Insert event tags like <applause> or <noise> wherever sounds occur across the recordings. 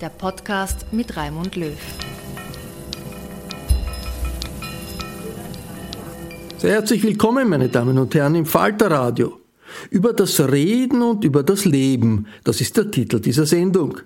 der Podcast mit Raimund Löw. Sehr herzlich willkommen, meine Damen und Herren, im Falter Radio. Über das Reden und über das Leben, das ist der Titel dieser Sendung.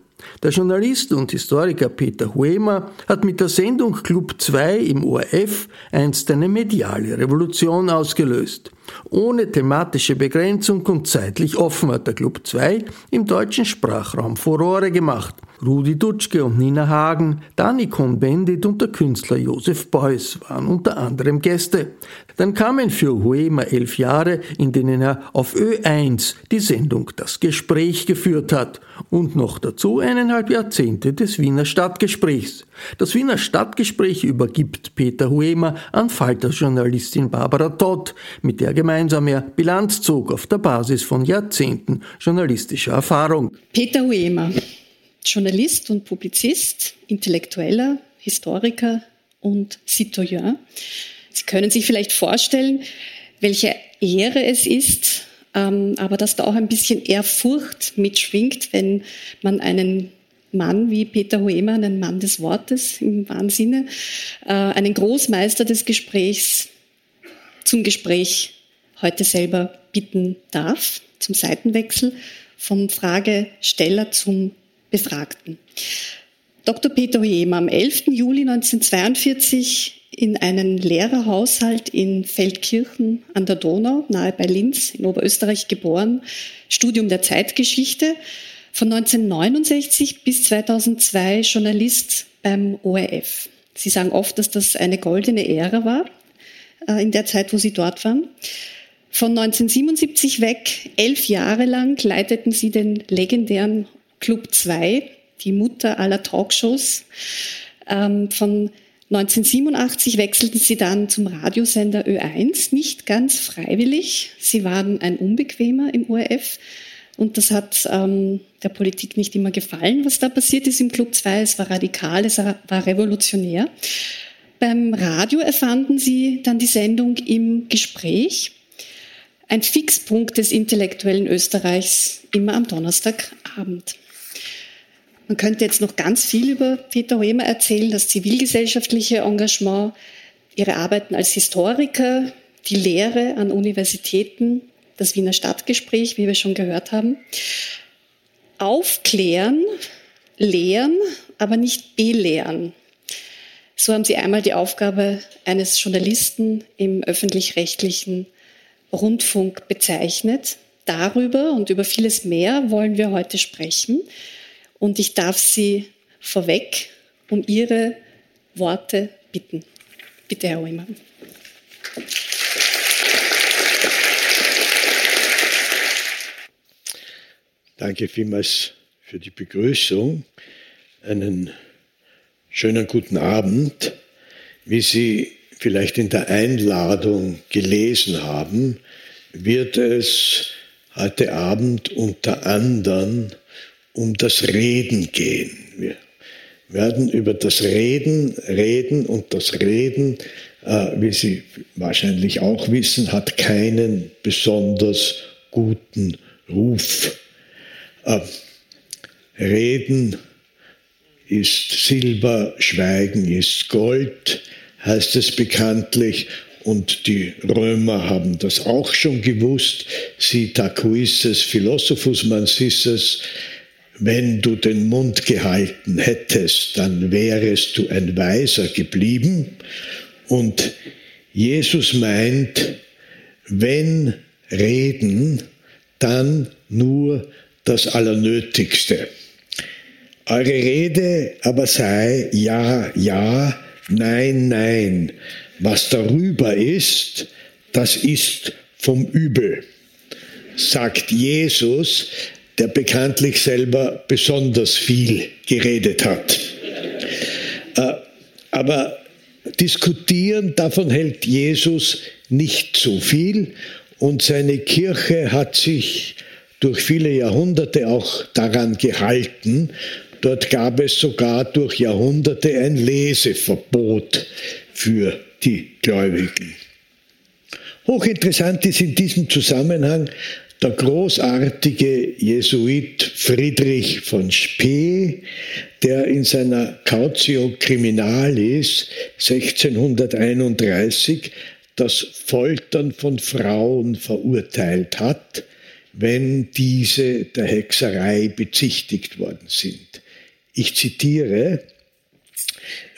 Der Journalist und Historiker Peter Huemer hat mit der Sendung Club 2 im ORF einst eine mediale Revolution ausgelöst. Ohne thematische Begrenzung und zeitlich offen hat der Club 2 im deutschen Sprachraum Furore gemacht. Rudi Dutschke und Nina Hagen, Dani Cohn-Bendit und der Künstler Josef Beuys waren unter anderem Gäste. Dann kamen für Huema elf Jahre, in denen er auf Ö1 die Sendung Das Gespräch geführt hat und noch dazu eineinhalb Jahrzehnte des Wiener Stadtgesprächs. Das Wiener Stadtgespräch übergibt Peter Huema an Falter-Journalistin Barbara Todd, mit der gemeinsam er Bilanz zog auf der Basis von Jahrzehnten journalistischer Erfahrung. Peter Huema, Journalist und Publizist, Intellektueller, Historiker und Citoyen. Sie können sich vielleicht vorstellen, welche Ehre es ist, ähm, aber dass da auch ein bisschen Ehrfurcht mitschwingt, wenn man einen Mann wie Peter Huemer, einen Mann des Wortes im wahren Sinne, äh, einen Großmeister des Gesprächs zum Gespräch heute selber bitten darf, zum Seitenwechsel vom Fragesteller zum Befragten. Dr. Peter Huemer am 11. Juli 1942 in einen Lehrerhaushalt in Feldkirchen an der Donau, nahe bei Linz in Oberösterreich geboren, Studium der Zeitgeschichte, von 1969 bis 2002 Journalist beim ORF. Sie sagen oft, dass das eine goldene Ära war, äh, in der Zeit, wo Sie dort waren. Von 1977 weg, elf Jahre lang, leiteten Sie den legendären Club 2, die Mutter aller Talkshows. Ähm, von 1987 wechselten sie dann zum Radiosender Ö1, nicht ganz freiwillig. Sie waren ein Unbequemer im ORF und das hat ähm, der Politik nicht immer gefallen, was da passiert ist im Club 2. Es war radikal, es war revolutionär. Beim Radio erfanden sie dann die Sendung im Gespräch. Ein Fixpunkt des intellektuellen Österreichs, immer am Donnerstagabend. Man könnte jetzt noch ganz viel über Peter Hoemer erzählen, das zivilgesellschaftliche Engagement, ihre Arbeiten als Historiker, die Lehre an Universitäten, das Wiener Stadtgespräch, wie wir schon gehört haben. Aufklären, lehren, aber nicht belehren. So haben Sie einmal die Aufgabe eines Journalisten im öffentlich-rechtlichen Rundfunk bezeichnet. Darüber und über vieles mehr wollen wir heute sprechen. Und ich darf Sie vorweg um Ihre Worte bitten. Bitte, Herr Oemann. Danke vielmals für die Begrüßung. Einen schönen guten Abend. Wie Sie vielleicht in der Einladung gelesen haben, wird es heute Abend unter anderem um das Reden gehen. Wir werden über das Reden reden und das Reden, äh, wie Sie wahrscheinlich auch wissen, hat keinen besonders guten Ruf. Äh, reden ist Silber, Schweigen ist Gold, heißt es bekanntlich. Und die Römer haben das auch schon gewusst. Si tacuisses philosophus mansisses, wenn du den Mund gehalten hättest, dann wärest du ein Weiser geblieben. Und Jesus meint, wenn reden, dann nur das Allernötigste. Eure Rede aber sei ja, ja, nein, nein. Was darüber ist, das ist vom Übel, sagt Jesus, der bekanntlich selber besonders viel geredet hat. Äh, aber diskutieren, davon hält Jesus nicht so viel und seine Kirche hat sich durch viele Jahrhunderte auch daran gehalten. Dort gab es sogar durch Jahrhunderte ein Leseverbot für die Gläubigen. Hochinteressant ist in diesem Zusammenhang der großartige Jesuit Friedrich von Spee, der in seiner Cautio Criminalis 1631 das Foltern von Frauen verurteilt hat, wenn diese der Hexerei bezichtigt worden sind. Ich zitiere,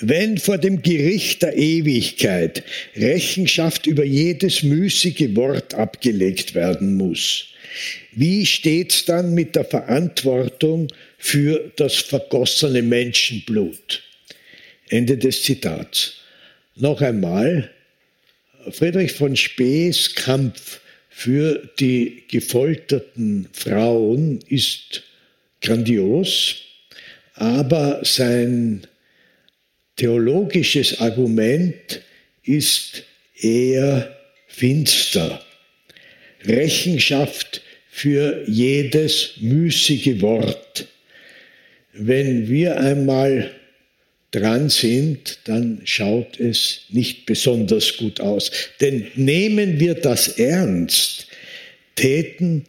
wenn vor dem Gericht der Ewigkeit Rechenschaft über jedes müßige Wort abgelegt werden muss, wie steht's dann mit der Verantwortung für das vergossene Menschenblut? Ende des Zitats. Noch einmal, Friedrich von Spees Kampf für die gefolterten Frauen ist grandios, aber sein theologisches Argument ist eher finster. Rechenschaft für jedes müßige Wort. Wenn wir einmal dran sind, dann schaut es nicht besonders gut aus. Denn nehmen wir das ernst, täten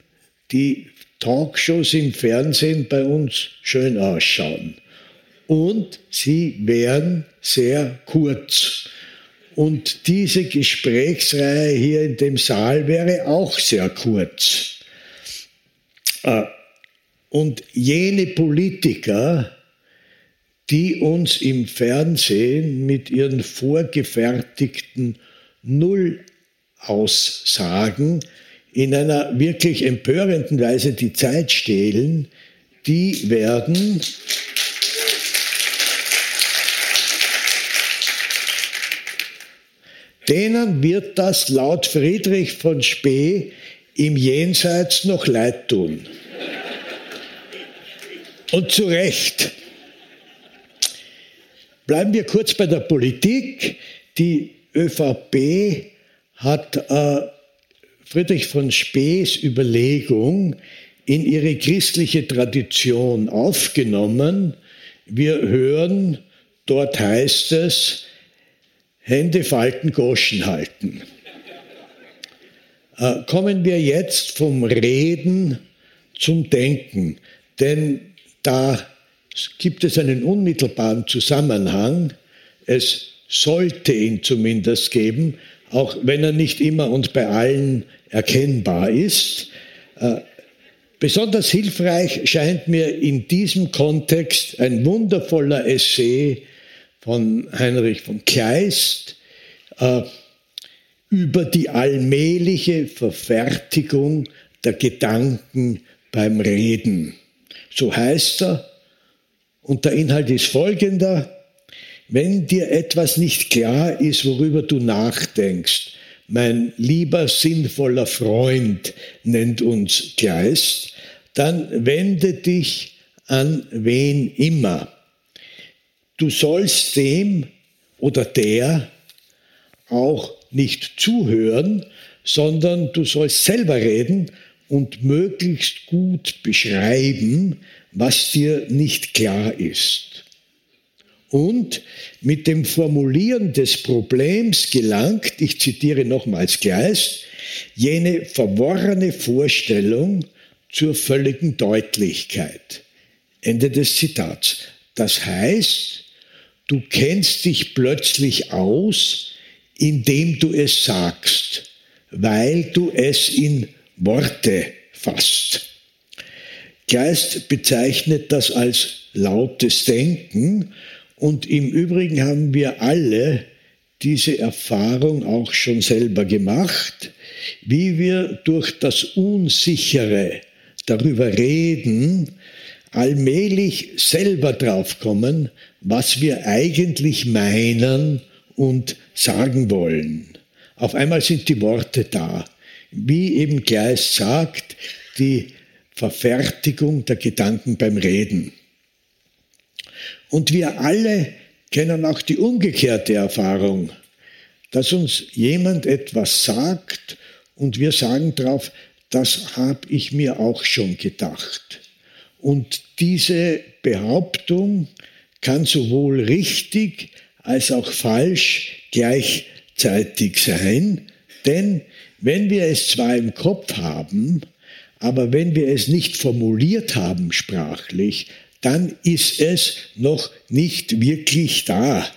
die Talkshows im Fernsehen bei uns schön ausschauen. Und sie wären sehr kurz. Und diese Gesprächsreihe hier in dem Saal wäre auch sehr kurz. Äh, und jene Politiker, die uns im Fernsehen mit ihren vorgefertigten Nullaussagen in einer wirklich empörenden Weise die Zeit stehlen, die werden denen wird das laut Friedrich von Spee im Jenseits noch leid tun. Und zu Recht. Bleiben wir kurz bei der Politik. Die ÖVP hat äh, Friedrich von Spees Überlegung in ihre christliche Tradition aufgenommen. Wir hören, dort heißt es, Hände falten, Goschen halten. Äh, kommen wir jetzt vom Reden zum Denken, denn da gibt es einen unmittelbaren Zusammenhang. Es sollte ihn zumindest geben, auch wenn er nicht immer und bei allen erkennbar ist. Äh, besonders hilfreich scheint mir in diesem Kontext ein wundervoller Essay von Heinrich von Kleist äh, über die allmähliche Verfertigung der Gedanken beim Reden. So heißt er, und der Inhalt ist folgender, wenn dir etwas nicht klar ist, worüber du nachdenkst, mein lieber sinnvoller Freund nennt uns Kleist, dann wende dich an wen immer. Du sollst dem oder der auch nicht zuhören, sondern du sollst selber reden und möglichst gut beschreiben, was dir nicht klar ist. Und mit dem Formulieren des Problems gelangt, ich zitiere nochmals Geist, jene verworrene Vorstellung zur völligen Deutlichkeit. Ende des Zitats. Das heißt, du kennst dich plötzlich aus, indem du es sagst, weil du es in Worte fasst. Geist bezeichnet das als lautes Denken und im Übrigen haben wir alle diese Erfahrung auch schon selber gemacht, wie wir durch das Unsichere darüber reden, allmählich selber draufkommen, was wir eigentlich meinen und sagen wollen. Auf einmal sind die Worte da. Wie eben Gleis sagt, die Verfertigung der Gedanken beim Reden. Und wir alle kennen auch die umgekehrte Erfahrung, dass uns jemand etwas sagt und wir sagen drauf, das habe ich mir auch schon gedacht. Und diese Behauptung kann sowohl richtig als auch falsch gleichzeitig sein, denn wenn wir es zwar im Kopf haben, aber wenn wir es nicht formuliert haben sprachlich, dann ist es noch nicht wirklich da.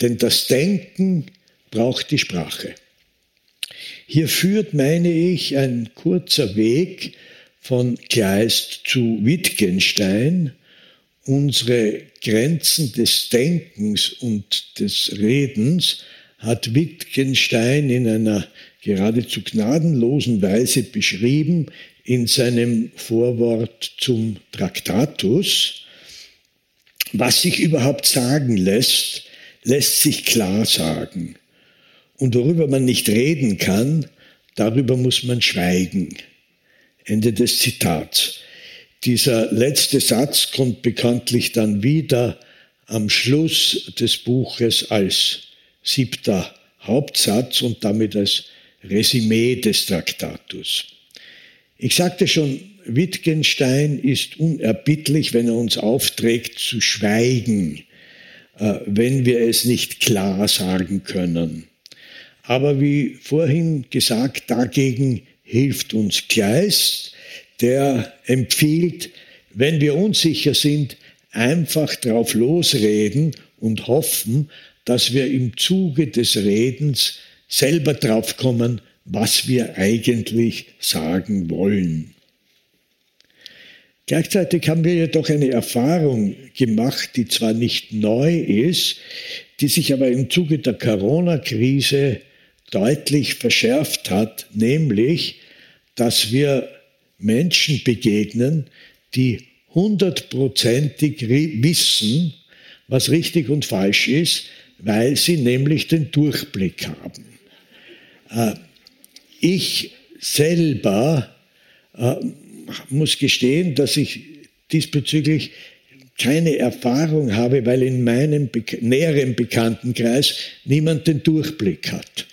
Denn das Denken braucht die Sprache. Hier führt, meine ich, ein kurzer Weg von Kleist zu Wittgenstein. Unsere Grenzen des Denkens und des Redens hat Wittgenstein in einer geradezu gnadenlosen Weise beschrieben in seinem Vorwort zum Traktatus. Was sich überhaupt sagen lässt, lässt sich klar sagen. Und worüber man nicht reden kann, darüber muss man schweigen. Ende des Zitats. Dieser letzte Satz kommt bekanntlich dann wieder am Schluss des Buches als siebter Hauptsatz und damit als Resümee des Traktatus. Ich sagte schon, Wittgenstein ist unerbittlich, wenn er uns aufträgt zu schweigen, äh, wenn wir es nicht klar sagen können. Aber wie vorhin gesagt, dagegen hilft uns Kleist, der empfiehlt, wenn wir unsicher sind, einfach drauf losreden und hoffen, dass wir im Zuge des Redens selber draufkommen, was wir eigentlich sagen wollen. Gleichzeitig haben wir jedoch eine Erfahrung gemacht, die zwar nicht neu ist, die sich aber im Zuge der Corona-Krise deutlich verschärft hat, nämlich, dass wir Menschen begegnen, die hundertprozentig wissen, was richtig und falsch ist, weil sie nämlich den Durchblick haben. Äh, ich selber äh, muss gestehen, dass ich diesbezüglich keine Erfahrung habe, weil in meinem näheren Bekanntenkreis niemand den Durchblick hat.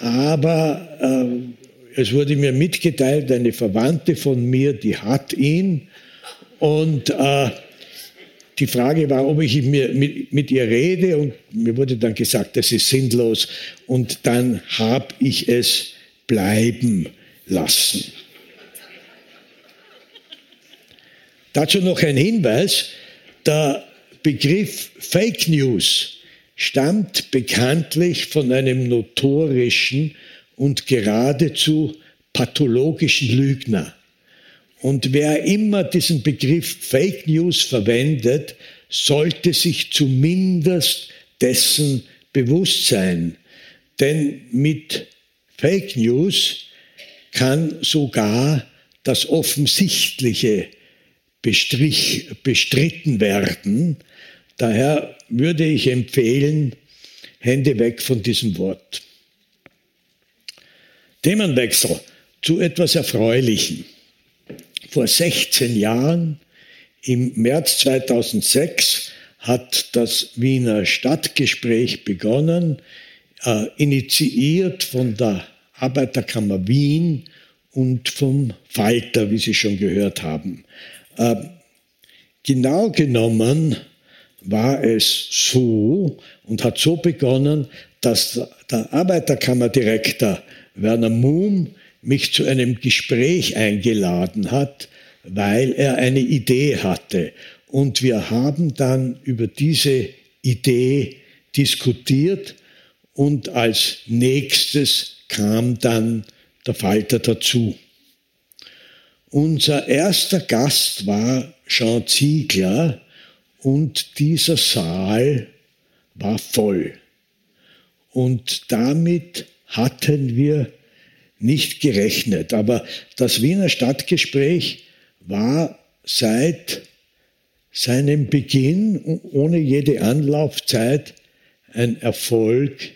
Aber äh, es wurde mir mitgeteilt, eine Verwandte von mir, die hat ihn. Und äh, die Frage war, ob ich mit, mit, ihr rede. Und mir wurde dann gesagt, das ist sinnlos. Und dann habe ich es bleiben lassen. Dazu noch ein Hinweis. Der Begriff Fake News stammt bekanntlich von einem notorischen und geradezu pathologischen Lügner. Und wer immer diesen Begriff Fake News verwendet, sollte sich zumindest dessen bewusst sein. Denn mit Fake News kann sogar das Offensichtliche bestrich, bestritten werden. Daher würde ich empfehlen, Hände weg von diesem Wort. Themenwechsel zu etwas Erfreulichem. Vor 16 Jahren, im März 2006, hat das Wiener Stadtgespräch begonnen, äh, initiiert von der Arbeiterkammer Wien und vom Falter, wie Sie schon gehört haben. Äh, genau genommen war es so und hat so begonnen, dass der Arbeiterkammerdirektor Werner Muhm mich zu einem Gespräch eingeladen hat, weil er eine Idee hatte. Und wir haben dann über diese Idee diskutiert und als nächstes kam dann der Falter dazu. Unser erster Gast war Jean Ziegler und dieser Saal war voll. Und damit hatten wir nicht gerechnet. Aber das Wiener Stadtgespräch war seit seinem Beginn ohne jede Anlaufzeit ein Erfolg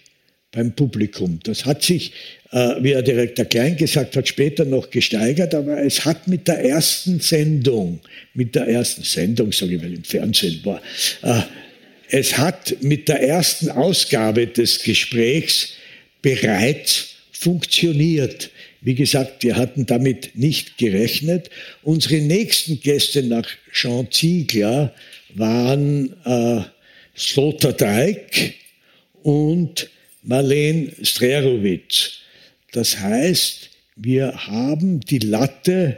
beim Publikum. Das hat sich, äh, wie Herr Direktor Klein gesagt hat, später noch gesteigert, aber es hat mit der ersten Sendung, mit der ersten Sendung, sage ich, weil im Fernsehen war, äh, es hat mit der ersten Ausgabe des Gesprächs bereits funktioniert. Wie gesagt, wir hatten damit nicht gerechnet. Unsere nächsten Gäste nach Jean Ziegler waren äh, Sloterdijk und Marlene Strerowitz. Das heißt, wir haben die Latte,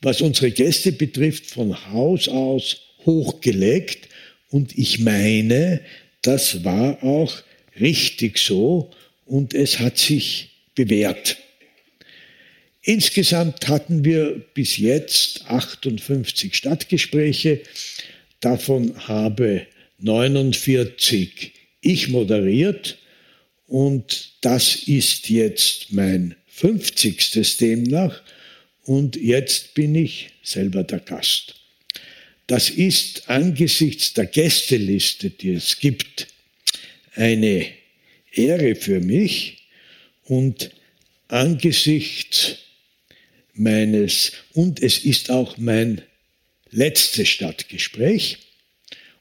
was unsere Gäste betrifft, von Haus aus hochgelegt. Und ich meine, das war auch richtig so und es hat sich bewährt. Insgesamt hatten wir bis jetzt 58 Stadtgespräche, davon habe 49 ich moderiert und das ist jetzt mein 50. demnach und jetzt bin ich selber der Gast. Das ist angesichts der Gästeliste, die es gibt, eine Ehre für mich und angesichts meines, und es ist auch mein letztes Stadtgespräch,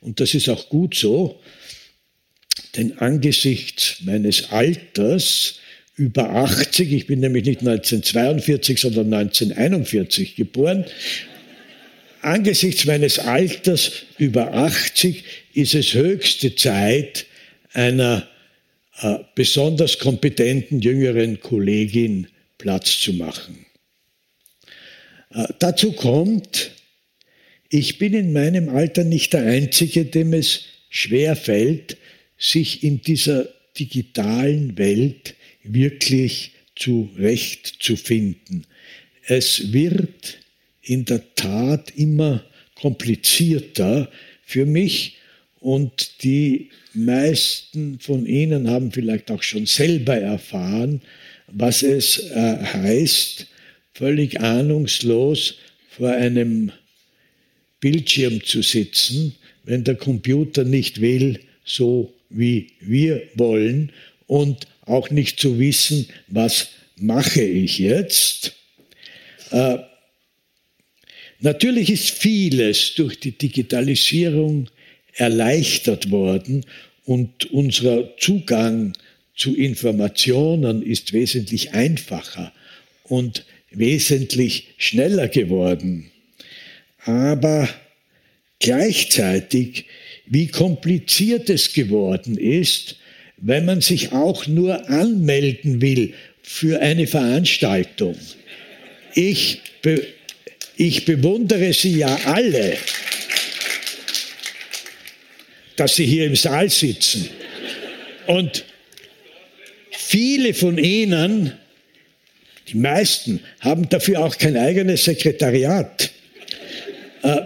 und das ist auch gut so, denn angesichts meines Alters über 80, ich bin nämlich nicht 1942, sondern 1941 geboren, angesichts meines Alters über 80 ist es höchste Zeit, einer besonders kompetenten jüngeren Kollegin Platz zu machen. Äh, dazu kommt, ich bin in meinem Alter nicht der Einzige, dem es schwer fällt, sich in dieser digitalen Welt wirklich zurechtzufinden. Es wird in der Tat immer komplizierter für mich und die meisten von Ihnen haben vielleicht auch schon selber erfahren, was es äh, heißt, völlig ahnungslos vor einem Bildschirm zu sitzen, wenn der Computer nicht will, so wie wir wollen und auch nicht zu wissen, was mache ich jetzt. Äh, natürlich ist vieles durch die Digitalisierung erleichtert worden und unser Zugang zu Informationen ist wesentlich einfacher und wesentlich schneller geworden. Aber gleichzeitig, wie kompliziert es geworden ist, wenn man sich auch nur anmelden will für eine Veranstaltung. Ich, be ich bewundere Sie ja alle dass Sie hier im Saal sitzen. Und viele von Ihnen, die meisten, haben dafür auch kein eigenes Sekretariat. Äh,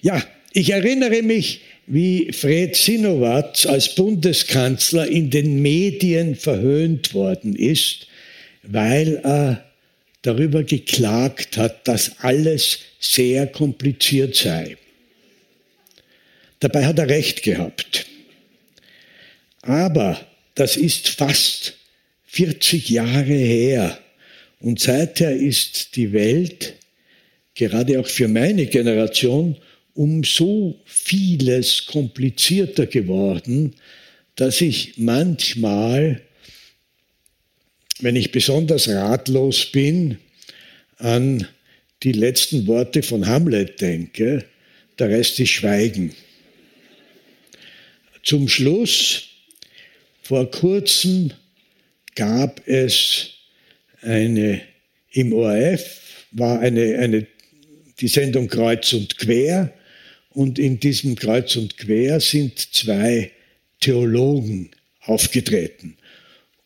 ja, ich erinnere mich, wie Fred Sinowatz als Bundeskanzler in den Medien verhöhnt worden ist, weil er darüber geklagt hat, dass alles sehr kompliziert sei. Dabei hat er recht gehabt. Aber das ist fast 40 Jahre her Und seither ist die Welt, gerade auch für meine Generation, um so vieles komplizierter geworden, dass ich manchmal, wenn ich besonders ratlos bin, an die letzten Worte von Hamlet denke, der Rest ist Schweigen. Zum Schluss, vor kurzem gab es eine, im ORF war eine, eine, die Sendung Kreuz und Quer und in diesem Kreuz und Quer sind zwei Theologen aufgetreten.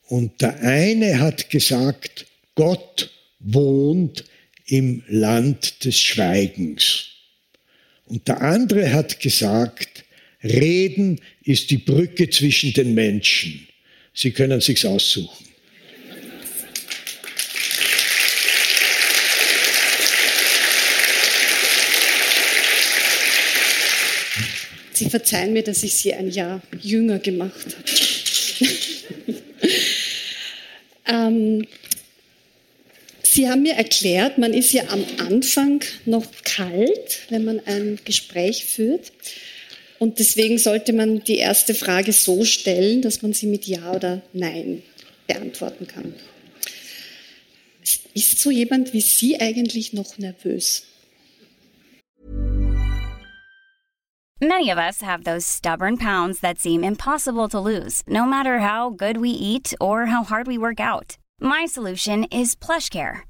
Und der eine hat gesagt, Gott wohnt im Land des Schweigens. Und der andere hat gesagt, Reden ist die Brücke zwischen den Menschen. Sie können sich's aussuchen. Sie verzeihen mir, dass ich Sie ein Jahr jünger gemacht habe. <laughs> ähm, Sie haben mir erklärt, man ist ja am Anfang noch kalt, wenn man ein Gespräch führt. Und deswegen sollte man die erste Frage so stellen, dass man sie mit Ja oder Nein beantworten kann. Ist so jemand wie Sie eigentlich noch nervös? Many of us have those stubborn pounds that seem impossible to lose, no matter how good we eat or how hard we work out. My solution is PlushCare.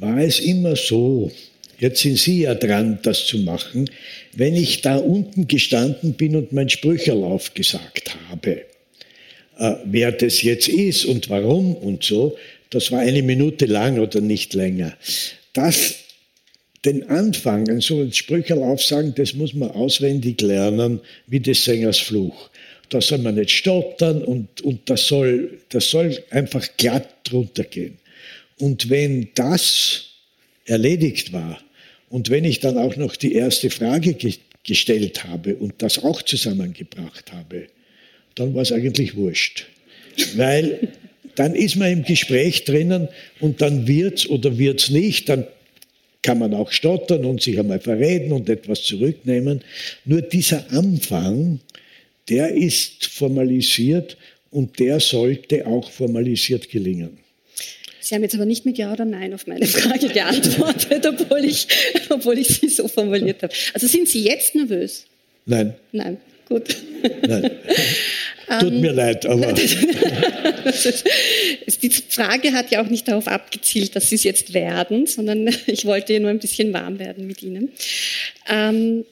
war es immer so, jetzt sind Sie ja dran, das zu machen, wenn ich da unten gestanden bin und mein Sprücherlauf gesagt habe, äh, wer das jetzt ist und warum und so, das war eine Minute lang oder nicht länger. Das den Anfang, so ein Sprücherlauf sagen, das muss man auswendig lernen, wie des Sängers Fluch. Da soll man nicht stottern und, und das, soll, das soll einfach glatt drunter gehen. Und wenn das erledigt war und wenn ich dann auch noch die erste Frage ge gestellt habe und das auch zusammengebracht habe, dann war es eigentlich wurscht. Weil dann ist man im Gespräch drinnen und dann wird's oder wird's nicht, dann kann man auch stottern und sich einmal verreden und etwas zurücknehmen. Nur dieser Anfang, der ist formalisiert und der sollte auch formalisiert gelingen. Sie haben jetzt aber nicht mit Ja oder Nein auf meine <laughs> Frage geantwortet, obwohl ich, obwohl ich sie so formuliert habe. Also sind Sie jetzt nervös? Nein. Nein, gut. Nein. <laughs> Tut mir leid, aber. <laughs> Die Frage hat ja auch nicht darauf abgezielt, dass Sie es jetzt werden, sondern ich wollte nur ein bisschen warm werden mit Ihnen. Ähm,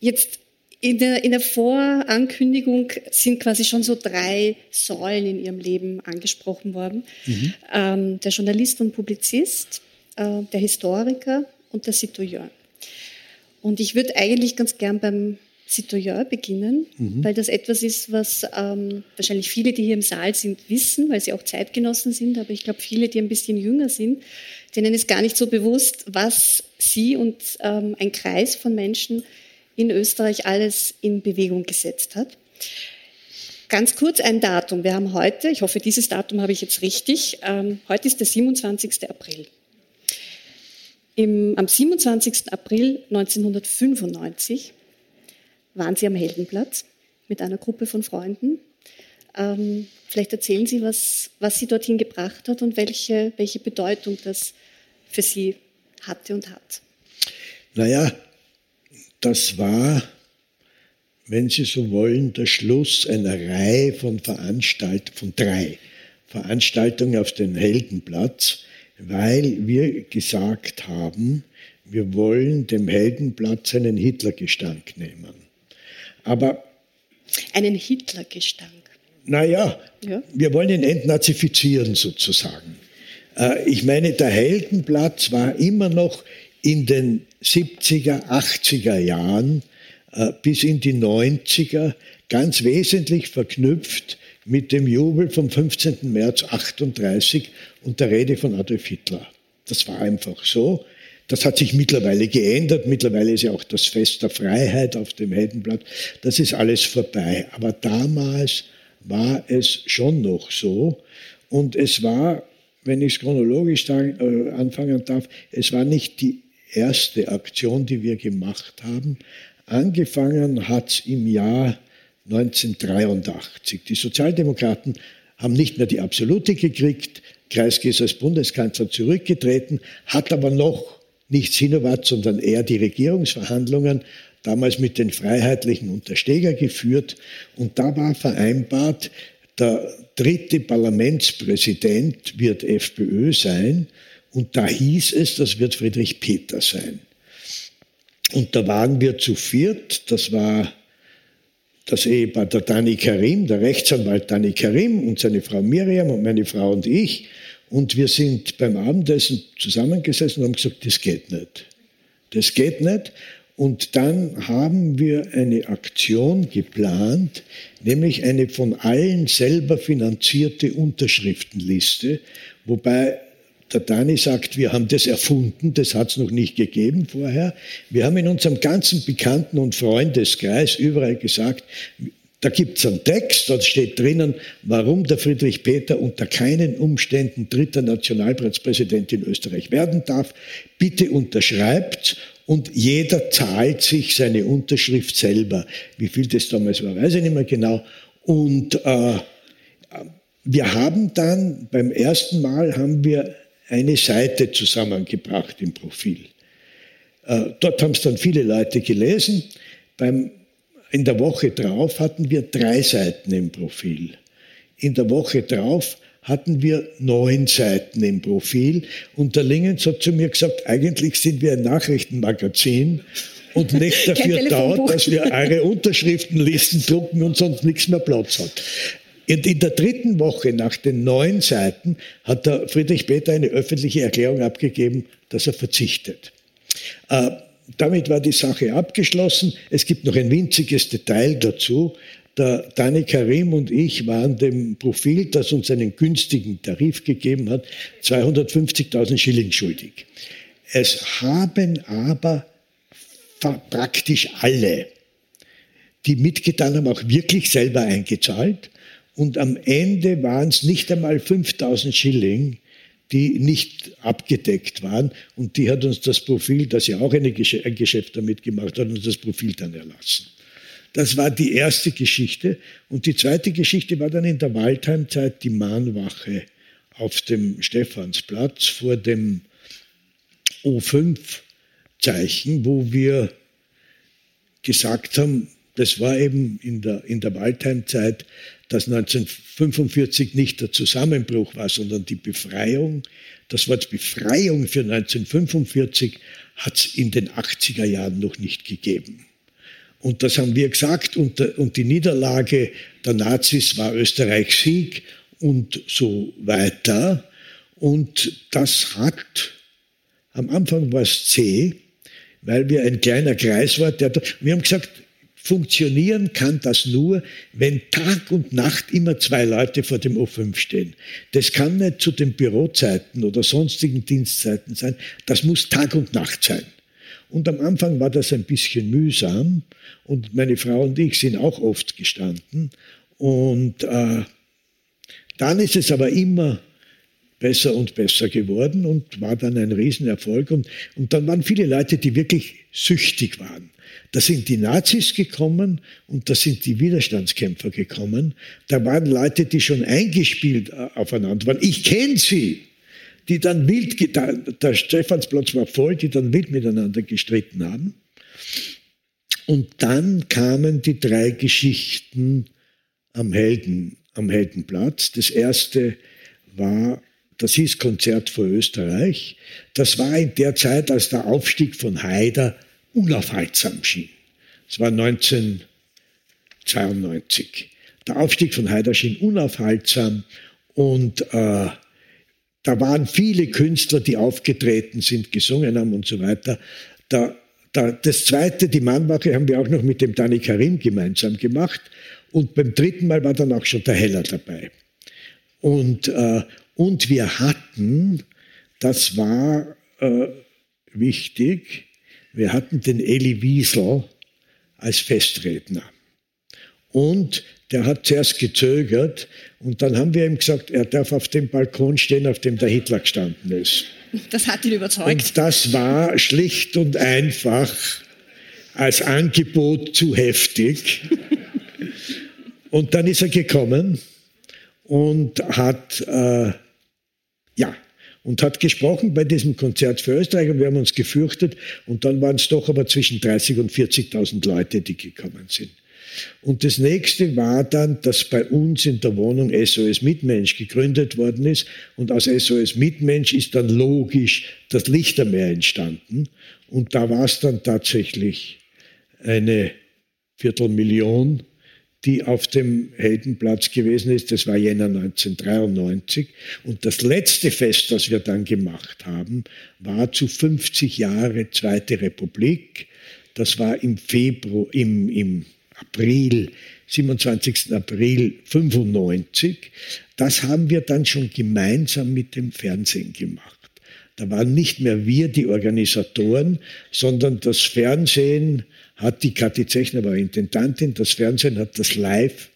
jetzt in der, in der Vorankündigung sind quasi schon so drei Säulen in Ihrem Leben angesprochen worden. Mhm. Ähm, der Journalist und Publizist, äh, der Historiker und der Citoyen. Und ich würde eigentlich ganz gern beim Citoyen beginnen, mhm. weil das etwas ist, was ähm, wahrscheinlich viele, die hier im Saal sind, wissen, weil sie auch Zeitgenossen sind, aber ich glaube, viele, die ein bisschen jünger sind, denen ist gar nicht so bewusst, was sie und ähm, ein Kreis von Menschen in Österreich alles in Bewegung gesetzt hat. Ganz kurz ein Datum. Wir haben heute, ich hoffe, dieses Datum habe ich jetzt richtig, ähm, heute ist der 27. April. Im, am 27. April 1995 waren Sie am Heldenplatz mit einer Gruppe von Freunden. Ähm, vielleicht erzählen Sie, was, was Sie dorthin gebracht hat und welche, welche Bedeutung das für Sie hatte und hat. Naja, das war, wenn Sie so wollen, der Schluss einer Reihe von Veranstaltungen, von drei Veranstaltungen auf den Heldenplatz, weil wir gesagt haben, wir wollen dem Heldenplatz einen Hitlergestank nehmen. Aber. Einen Hitlergestank? Naja, ja. wir wollen ihn entnazifizieren sozusagen. Äh, ich meine, der Heldenplatz war immer noch in den 70er, 80er Jahren äh, bis in die 90er ganz wesentlich verknüpft mit dem Jubel vom 15. März 38 und der Rede von Adolf Hitler. Das war einfach so. Das hat sich mittlerweile geändert. Mittlerweile ist ja auch das Fest der Freiheit auf dem Heldenblatt. Das ist alles vorbei. Aber damals war es schon noch so. Und es war, wenn ich es chronologisch äh, anfangen darf, es war nicht die erste Aktion, die wir gemacht haben. Angefangen hat es im Jahr 1983. Die Sozialdemokraten haben nicht mehr die Absolute gekriegt. Kreisky ist als Bundeskanzler zurückgetreten, hat aber noch nicht Sinowat, sondern eher die Regierungsverhandlungen damals mit den Freiheitlichen unter Steger geführt. Und da war vereinbart, der dritte Parlamentspräsident wird FPÖ sein. Und da hieß es, das wird Friedrich Peter sein. Und da waren wir zu viert. Das war das Ehepaar der Dani Karim, der Rechtsanwalt Dani Karim und seine Frau Miriam und meine Frau und ich. Und wir sind beim Abendessen zusammengesessen und haben gesagt, das geht nicht. Das geht nicht. Und dann haben wir eine Aktion geplant, nämlich eine von allen selber finanzierte Unterschriftenliste, wobei der Dani sagt, wir haben das erfunden, das hat es noch nicht gegeben vorher. Wir haben in unserem ganzen Bekannten- und Freundeskreis überall gesagt, da gibt es einen Text, da steht drinnen, warum der Friedrich Peter unter keinen Umständen dritter Nationalratspräsident in Österreich werden darf. Bitte unterschreibt und jeder zahlt sich seine Unterschrift selber. Wie viel das damals war, weiß ich nicht mehr genau. Und äh, wir haben dann beim ersten Mal haben wir eine Seite zusammengebracht im Profil. Äh, dort haben es dann viele Leute gelesen. Beim, in der Woche drauf hatten wir drei Seiten im Profil. In der Woche drauf hatten wir neun Seiten im Profil. Und der Lingens hat zu mir gesagt, eigentlich sind wir ein Nachrichtenmagazin und nicht <laughs> dafür dauert, dass wir eure Unterschriftenlisten drucken und sonst nichts mehr Platz hat. In der dritten Woche nach den neun Seiten hat der Friedrich Peter eine öffentliche Erklärung abgegeben, dass er verzichtet. Äh, damit war die Sache abgeschlossen. Es gibt noch ein winziges Detail dazu. Der Dani Karim und ich waren dem Profil, das uns einen günstigen Tarif gegeben hat, 250.000 Schilling schuldig. Es haben aber praktisch alle, die mitgetan haben, auch wirklich selber eingezahlt. Und am Ende waren es nicht einmal 5000 Schilling, die nicht abgedeckt waren. Und die hat uns das Profil, das ja auch Gesch ein Geschäft damit gemacht hat, uns das Profil dann erlassen. Das war die erste Geschichte. Und die zweite Geschichte war dann in der Waldheimzeit die Mahnwache auf dem Stephansplatz vor dem O5-Zeichen, wo wir gesagt haben, das war eben in der, in der Waldheimzeit, dass 1945 nicht der Zusammenbruch war, sondern die Befreiung. Das Wort Befreiung für 1945 hat es in den 80er Jahren noch nicht gegeben. Und das haben wir gesagt. Und, und die Niederlage der Nazis war Österreichs Sieg und so weiter. Und das hat, am Anfang war es C, weil wir ein kleiner Kreis waren. Wir haben gesagt, Funktionieren kann das nur, wenn Tag und Nacht immer zwei Leute vor dem O5 stehen. Das kann nicht zu den Bürozeiten oder sonstigen Dienstzeiten sein. Das muss Tag und Nacht sein. Und am Anfang war das ein bisschen mühsam und meine Frau und ich sind auch oft gestanden. Und äh, dann ist es aber immer besser und besser geworden und war dann ein Riesenerfolg. Und, und dann waren viele Leute, die wirklich süchtig waren. Da sind die Nazis gekommen und da sind die Widerstandskämpfer gekommen. Da waren Leute, die schon eingespielt äh, aufeinander waren. Ich kenne sie, die dann wild, der Stephansplatz war voll, die dann wild miteinander gestritten haben. Und dann kamen die drei Geschichten am Helden, am Heldenplatz. Das erste war, das hieß Konzert für Österreich. Das war in der Zeit, als der Aufstieg von Haider unaufhaltsam schien. Es war 1992. Der Aufstieg von Haider schien unaufhaltsam und äh, da waren viele Künstler, die aufgetreten sind, gesungen haben und so weiter. Da, da, das zweite, die Mannwache, haben wir auch noch mit dem Dani Karim gemeinsam gemacht. Und beim dritten Mal war dann auch schon der Heller dabei. Und, äh, und wir hatten, das war äh, wichtig, wir hatten den Eli Wiesel als Festredner. Und der hat zuerst gezögert und dann haben wir ihm gesagt, er darf auf dem Balkon stehen, auf dem der Hitler gestanden ist. Das hat ihn überzeugt. Und das war schlicht und einfach als Angebot zu heftig. Und dann ist er gekommen und hat, äh, ja, und hat gesprochen bei diesem Konzert für Österreich und wir haben uns gefürchtet und dann waren es doch aber zwischen 30 und 40.000 Leute, die gekommen sind. Und das nächste war dann, dass bei uns in der Wohnung SOS Mitmensch gegründet worden ist. Und aus SOS Mitmensch ist dann logisch das Lichtermeer entstanden. Und da war es dann tatsächlich eine Viertelmillion, die auf dem Heldenplatz gewesen ist. Das war Jänner 1993. Und das letzte Fest, das wir dann gemacht haben, war zu 50 Jahre Zweite Republik. Das war im Februar, im, im April, 27. April 95. Das haben wir dann schon gemeinsam mit dem Fernsehen gemacht. Da waren nicht mehr wir die Organisatoren, sondern das Fernsehen hat, die Kathi Zechner war Intendantin, das Fernsehen hat das live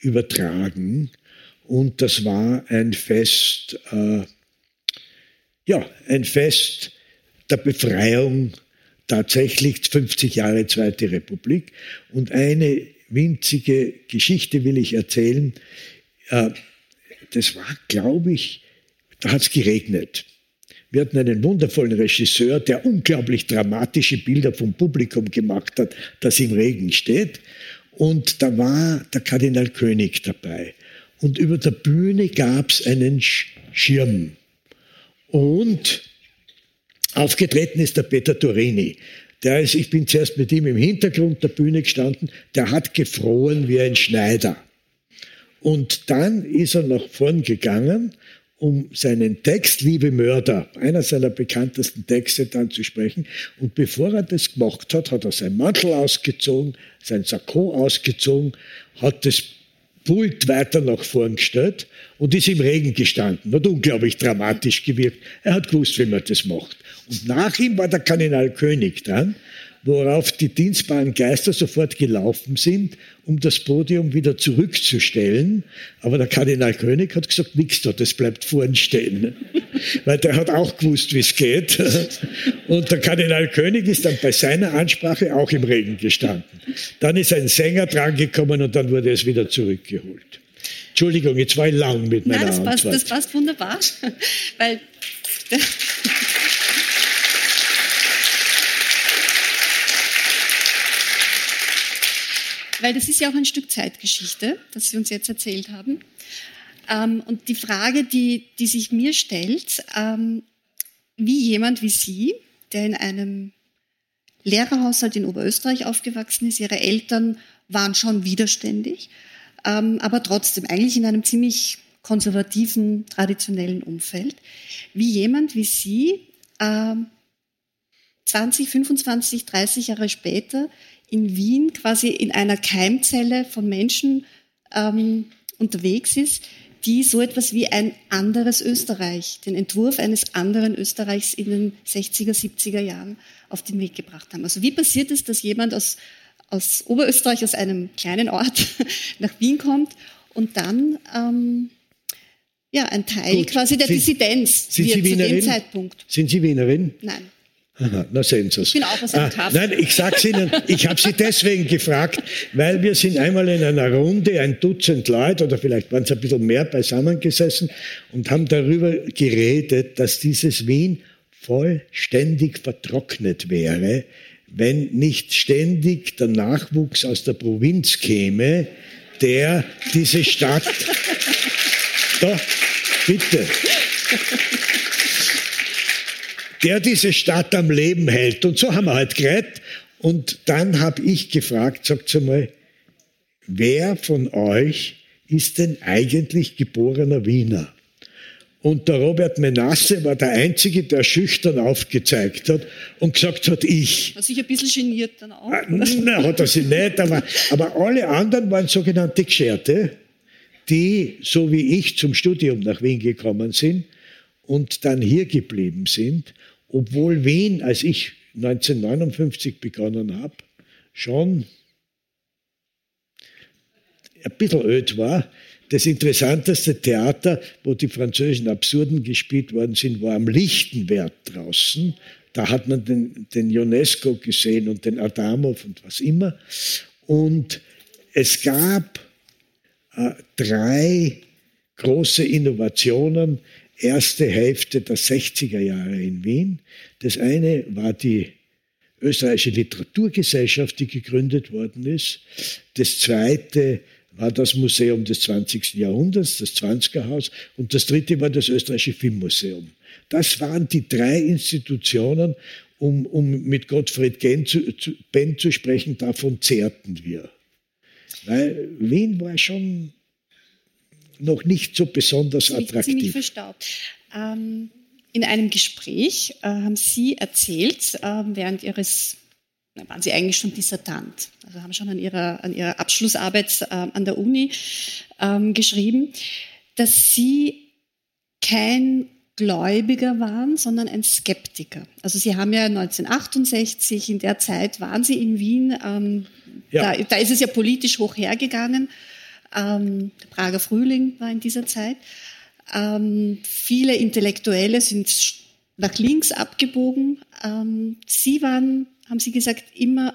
übertragen und das war ein Fest, äh, ja, ein Fest der Befreiung tatsächlich 50 Jahre Zweite Republik. Und eine winzige Geschichte will ich erzählen. Äh, das war, glaube ich, da hat es geregnet. Wir hatten einen wundervollen Regisseur, der unglaublich dramatische Bilder vom Publikum gemacht hat, das im Regen steht. Und da war der Kardinal König dabei. Und über der Bühne gab es einen Schirm. Und Aufgetreten ist der Peter Turini. Der ist, ich bin zuerst mit ihm im Hintergrund der Bühne gestanden, der hat gefroren wie ein Schneider. Und dann ist er nach vorn gegangen, um seinen Text, Liebe Mörder, einer seiner bekanntesten Texte dann zu sprechen. Und bevor er das gemacht hat, hat er seinen Mantel ausgezogen, sein Sakko ausgezogen, hat das Pult weiter nach vorn gestellt und ist im Regen gestanden. Hat unglaublich dramatisch gewirkt. Er hat gewusst, wie man das macht. Und nach ihm war der Kardinal König dran, worauf die dienstbaren Geister sofort gelaufen sind, um das Podium wieder zurückzustellen. Aber der Kardinal König hat gesagt, nix da, das bleibt vorn stehen. <laughs> Weil der hat auch gewusst, wie es geht. <laughs> Und der Kardinal König ist dann bei seiner Ansprache auch im Regen gestanden. Dann ist ein Sänger drangekommen und dann wurde es wieder zurückgeholt. Entschuldigung, jetzt war ich lang mit meiner Nein, das passt, Antwort. Das passt wunderbar, <laughs> weil weil das ist ja auch ein Stück Zeitgeschichte, das Sie uns jetzt erzählt haben. Ähm, und die Frage, die, die sich mir stellt, ähm, wie jemand wie Sie, der in einem Lehrerhaushalt in Oberösterreich aufgewachsen ist, Ihre Eltern waren schon widerständig, ähm, aber trotzdem eigentlich in einem ziemlich konservativen, traditionellen Umfeld, wie jemand wie Sie 20, 25, 30 Jahre später in Wien quasi in einer Keimzelle von Menschen ähm, unterwegs ist, die so etwas wie ein anderes Österreich, den Entwurf eines anderen Österreichs in den 60er, 70er Jahren auf den Weg gebracht haben. Also wie passiert es, dass jemand aus, aus Oberösterreich, aus einem kleinen Ort <laughs> nach Wien kommt und dann ähm, ja, ein Teil Gut. quasi der sind, Dissidenz sind wird Sie zu dem Zeitpunkt. Sind Sie Wienerin? Nein. Aha, na sehen Sie es. Ich bin auch aus ah, Nein, ich sage Ihnen, ich habe Sie deswegen gefragt, weil wir sind einmal in einer Runde, ein Dutzend Leute oder vielleicht waren es ein bisschen mehr beisammengesessen und haben darüber geredet, dass dieses Wien vollständig vertrocknet wäre, wenn nicht ständig der Nachwuchs aus der Provinz käme, der diese Stadt... <laughs> Doch, bitte der diese Stadt am Leben hält. Und so haben wir halt geredet. Und dann habe ich gefragt, sagt mal, wer von euch ist denn eigentlich geborener Wiener? Und der Robert Menasse war der Einzige, der schüchtern aufgezeigt hat und gesagt hat, ich. War sich ein bisschen geniert dann auch? Ah, nein, hat er sich nicht, aber, aber alle anderen waren sogenannte Gescherte, die, so wie ich, zum Studium nach Wien gekommen sind und dann hier geblieben sind, obwohl Wien, als ich 1959 begonnen habe, schon ein bisschen öd war. Das interessanteste Theater, wo die französischen Absurden gespielt worden sind, war am Lichtenwert draußen. Da hat man den, den Ionesco gesehen und den Adamov und was immer. Und es gab äh, drei große Innovationen, erste Hälfte der 60er Jahre in Wien. Das eine war die österreichische Literaturgesellschaft, die gegründet worden ist. Das zweite war das Museum des 20. Jahrhunderts, das 20er Haus. Und das dritte war das österreichische Filmmuseum. Das waren die drei Institutionen, um, um mit Gottfried Benn zu, zu, Benn zu sprechen, davon zehrten wir. Weil Wien war schon noch nicht so besonders ziemlich, attraktiv. Ziemlich verstaubt. Ähm, in einem Gespräch äh, haben Sie erzählt, äh, während Ihres, na, waren Sie eigentlich schon Dissertant, also haben schon an Ihrer, an ihrer Abschlussarbeit äh, an der Uni ähm, geschrieben, dass Sie kein Gläubiger waren, sondern ein Skeptiker. Also Sie haben ja 1968, in der Zeit waren Sie in Wien, ähm, ja. da, da, ist es ja politisch hoch hergegangen. Ähm, der Prager Frühling war in dieser Zeit. Ähm, viele Intellektuelle sind nach links abgebogen. Ähm, Sie waren, haben Sie gesagt, immer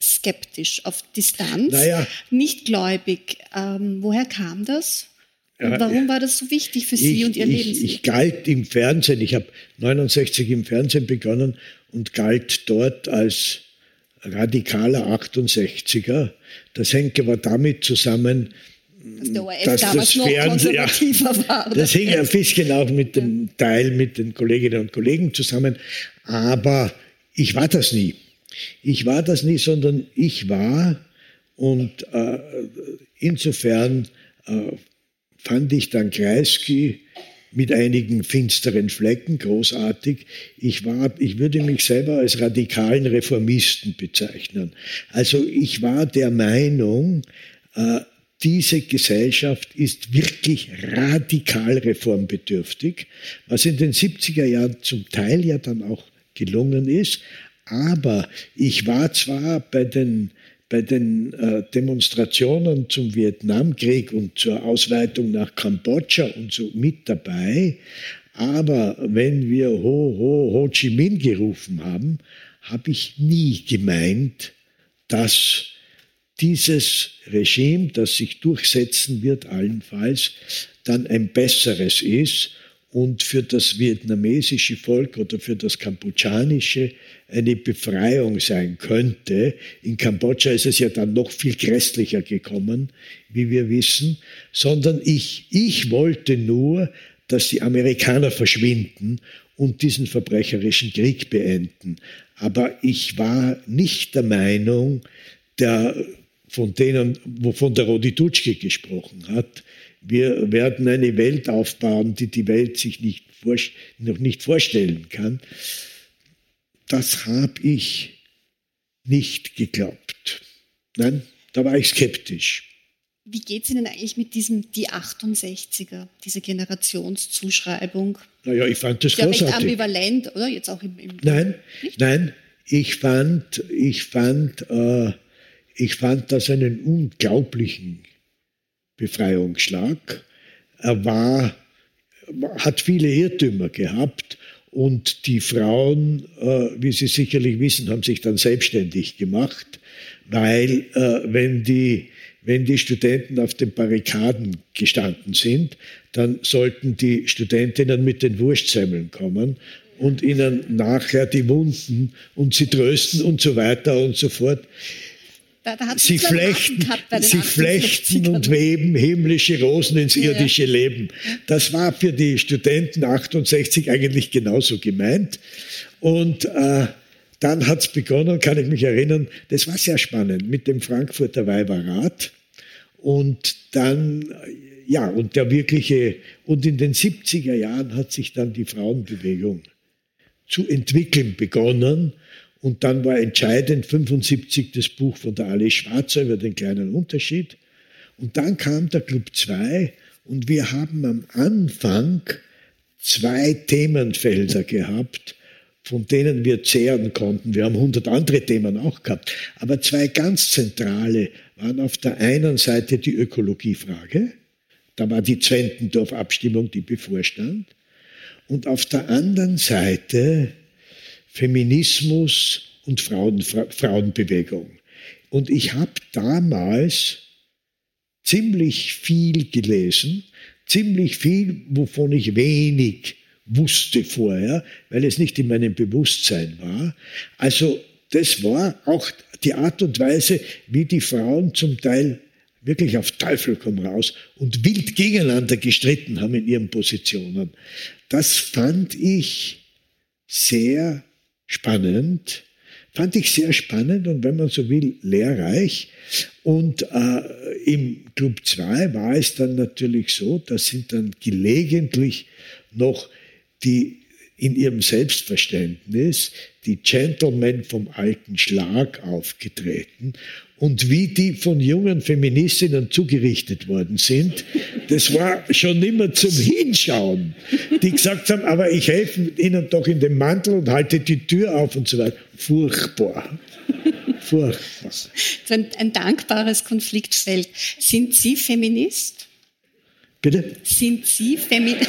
skeptisch, auf Distanz, naja. nicht gläubig. Ähm, woher kam das? Und warum war das so wichtig für Sie ich, und Ihr Leben? Ich, ich galt im Fernsehen, ich habe 69 im Fernsehen begonnen und galt dort als radikaler 68er. Das hängt aber damit zusammen, dass der ORF dass damals das noch Fernsehen, konservativer ja, war. Das hing ein bisschen auch mit dem Teil mit den Kolleginnen und Kollegen zusammen. Aber ich war das nie. Ich war das nie, sondern ich war und äh, insofern äh, fand ich dann Kreisky mit einigen finsteren Flecken großartig. Ich war, ich würde mich selber als radikalen Reformisten bezeichnen. Also ich war der Meinung, äh, diese Gesellschaft ist wirklich radikal reformbedürftig, was in den 70er Jahren zum Teil ja dann auch gelungen ist. Aber ich war zwar bei den, bei den äh, Demonstrationen zum Vietnamkrieg und zur Ausweitung nach Kambodscha und so mit dabei, aber wenn wir Ho, Ho, Ho Chi Minh gerufen haben, habe ich nie gemeint, dass dieses Regime, das sich durchsetzen wird, allenfalls, dann ein besseres ist und für das vietnamesische Volk oder für das kambodschanische eine Befreiung sein könnte. In Kambodscha ist es ja dann noch viel grässlicher gekommen, wie wir wissen, sondern ich, ich wollte nur, dass die Amerikaner verschwinden und diesen verbrecherischen Krieg beenden. Aber ich war nicht der Meinung, der von denen, wovon der Rodi Dutschke gesprochen hat. Wir werden eine Welt aufbauen, die die Welt sich nicht noch nicht vorstellen kann. Das habe ich nicht geglaubt. Nein, da war ich skeptisch. Wie geht es Ihnen eigentlich mit diesem die 68er, diese Generationszuschreibung? Naja, ich fand das ja großartig. recht ambivalent, oder? Jetzt auch im, im Nein, nicht? nein, ich fand, ich fand äh, ich fand das einen unglaublichen Befreiungsschlag. Er war, hat viele Irrtümer gehabt und die Frauen, äh, wie Sie sicherlich wissen, haben sich dann selbstständig gemacht, weil äh, wenn die wenn die Studenten auf den Barrikaden gestanden sind, dann sollten die Studentinnen mit den Wurstsemmeln kommen und ihnen nachher die Wunden und sie trösten und so weiter und so fort. Da, da sie flechten, sie flechten und weben himmlische Rosen ins ja. irdische Leben. Das war für die Studenten 68 eigentlich genauso gemeint. Und äh, dann hat es begonnen, kann ich mich erinnern, das war sehr spannend, mit dem Frankfurter Weiberrat. Und dann ja, und der wirkliche, und in den 70er Jahren hat sich dann die Frauenbewegung zu entwickeln begonnen. Und dann war entscheidend 75 das Buch von der Alice Schwarzer über den kleinen Unterschied. Und dann kam der Club 2 und wir haben am Anfang zwei Themenfelder gehabt, von denen wir zehren konnten. Wir haben hundert andere Themen auch gehabt. Aber zwei ganz zentrale waren auf der einen Seite die Ökologiefrage. Da war die Zwentendorf-Abstimmung, die bevorstand. Und auf der anderen Seite Feminismus und Frauen, Frauenbewegung. Und ich habe damals ziemlich viel gelesen, ziemlich viel, wovon ich wenig wusste vorher, weil es nicht in meinem Bewusstsein war. Also das war auch die Art und Weise, wie die Frauen zum Teil wirklich auf Teufel komm raus und wild gegeneinander gestritten haben in ihren Positionen. Das fand ich sehr spannend, fand ich sehr spannend und wenn man so will, lehrreich. Und äh, im Club 2 war es dann natürlich so, da sind dann gelegentlich noch die in ihrem Selbstverständnis die Gentlemen vom alten Schlag aufgetreten und wie die von jungen Feministinnen zugerichtet worden sind, das war schon immer zum Hinschauen. Die gesagt haben, aber ich helfe Ihnen doch in den Mantel und halte die Tür auf und so weiter. Furchtbar. Furchtbar. Ein, ein dankbares Konfliktfeld. Sind Sie Feminist? Bitte? Sind Sie Feminist? <laughs>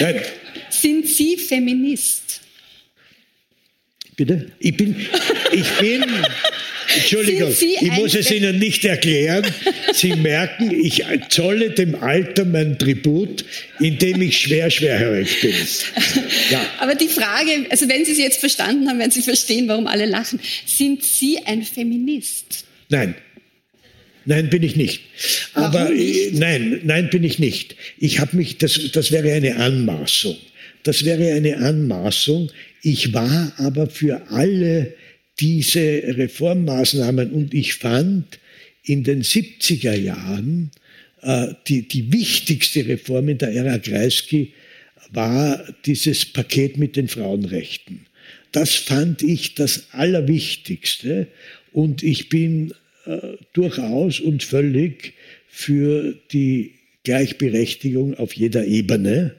Nein. Sind Sie Feminist? Bitte? Ich bin, ich bin, Entschuldigung, ich muss es Ihnen nicht erklären. Sie merken, ich zolle dem Alter mein Tribut, indem ich schwer, schwerhörig bin. Ja. Aber die Frage, also wenn Sie es jetzt verstanden haben, werden Sie verstehen, warum alle lachen. Sind Sie ein Feminist? Nein. Nein, bin ich nicht. Aber nicht? nein, nein, bin ich nicht. Ich habe mich, das, das wäre eine Anmaßung. Das wäre eine Anmaßung. Ich war aber für alle diese Reformmaßnahmen und ich fand in den 70er Jahren äh, die, die wichtigste Reform in der Ära Kreisky war dieses Paket mit den Frauenrechten. Das fand ich das Allerwichtigste und ich bin äh, durchaus und völlig für die Gleichberechtigung auf jeder Ebene.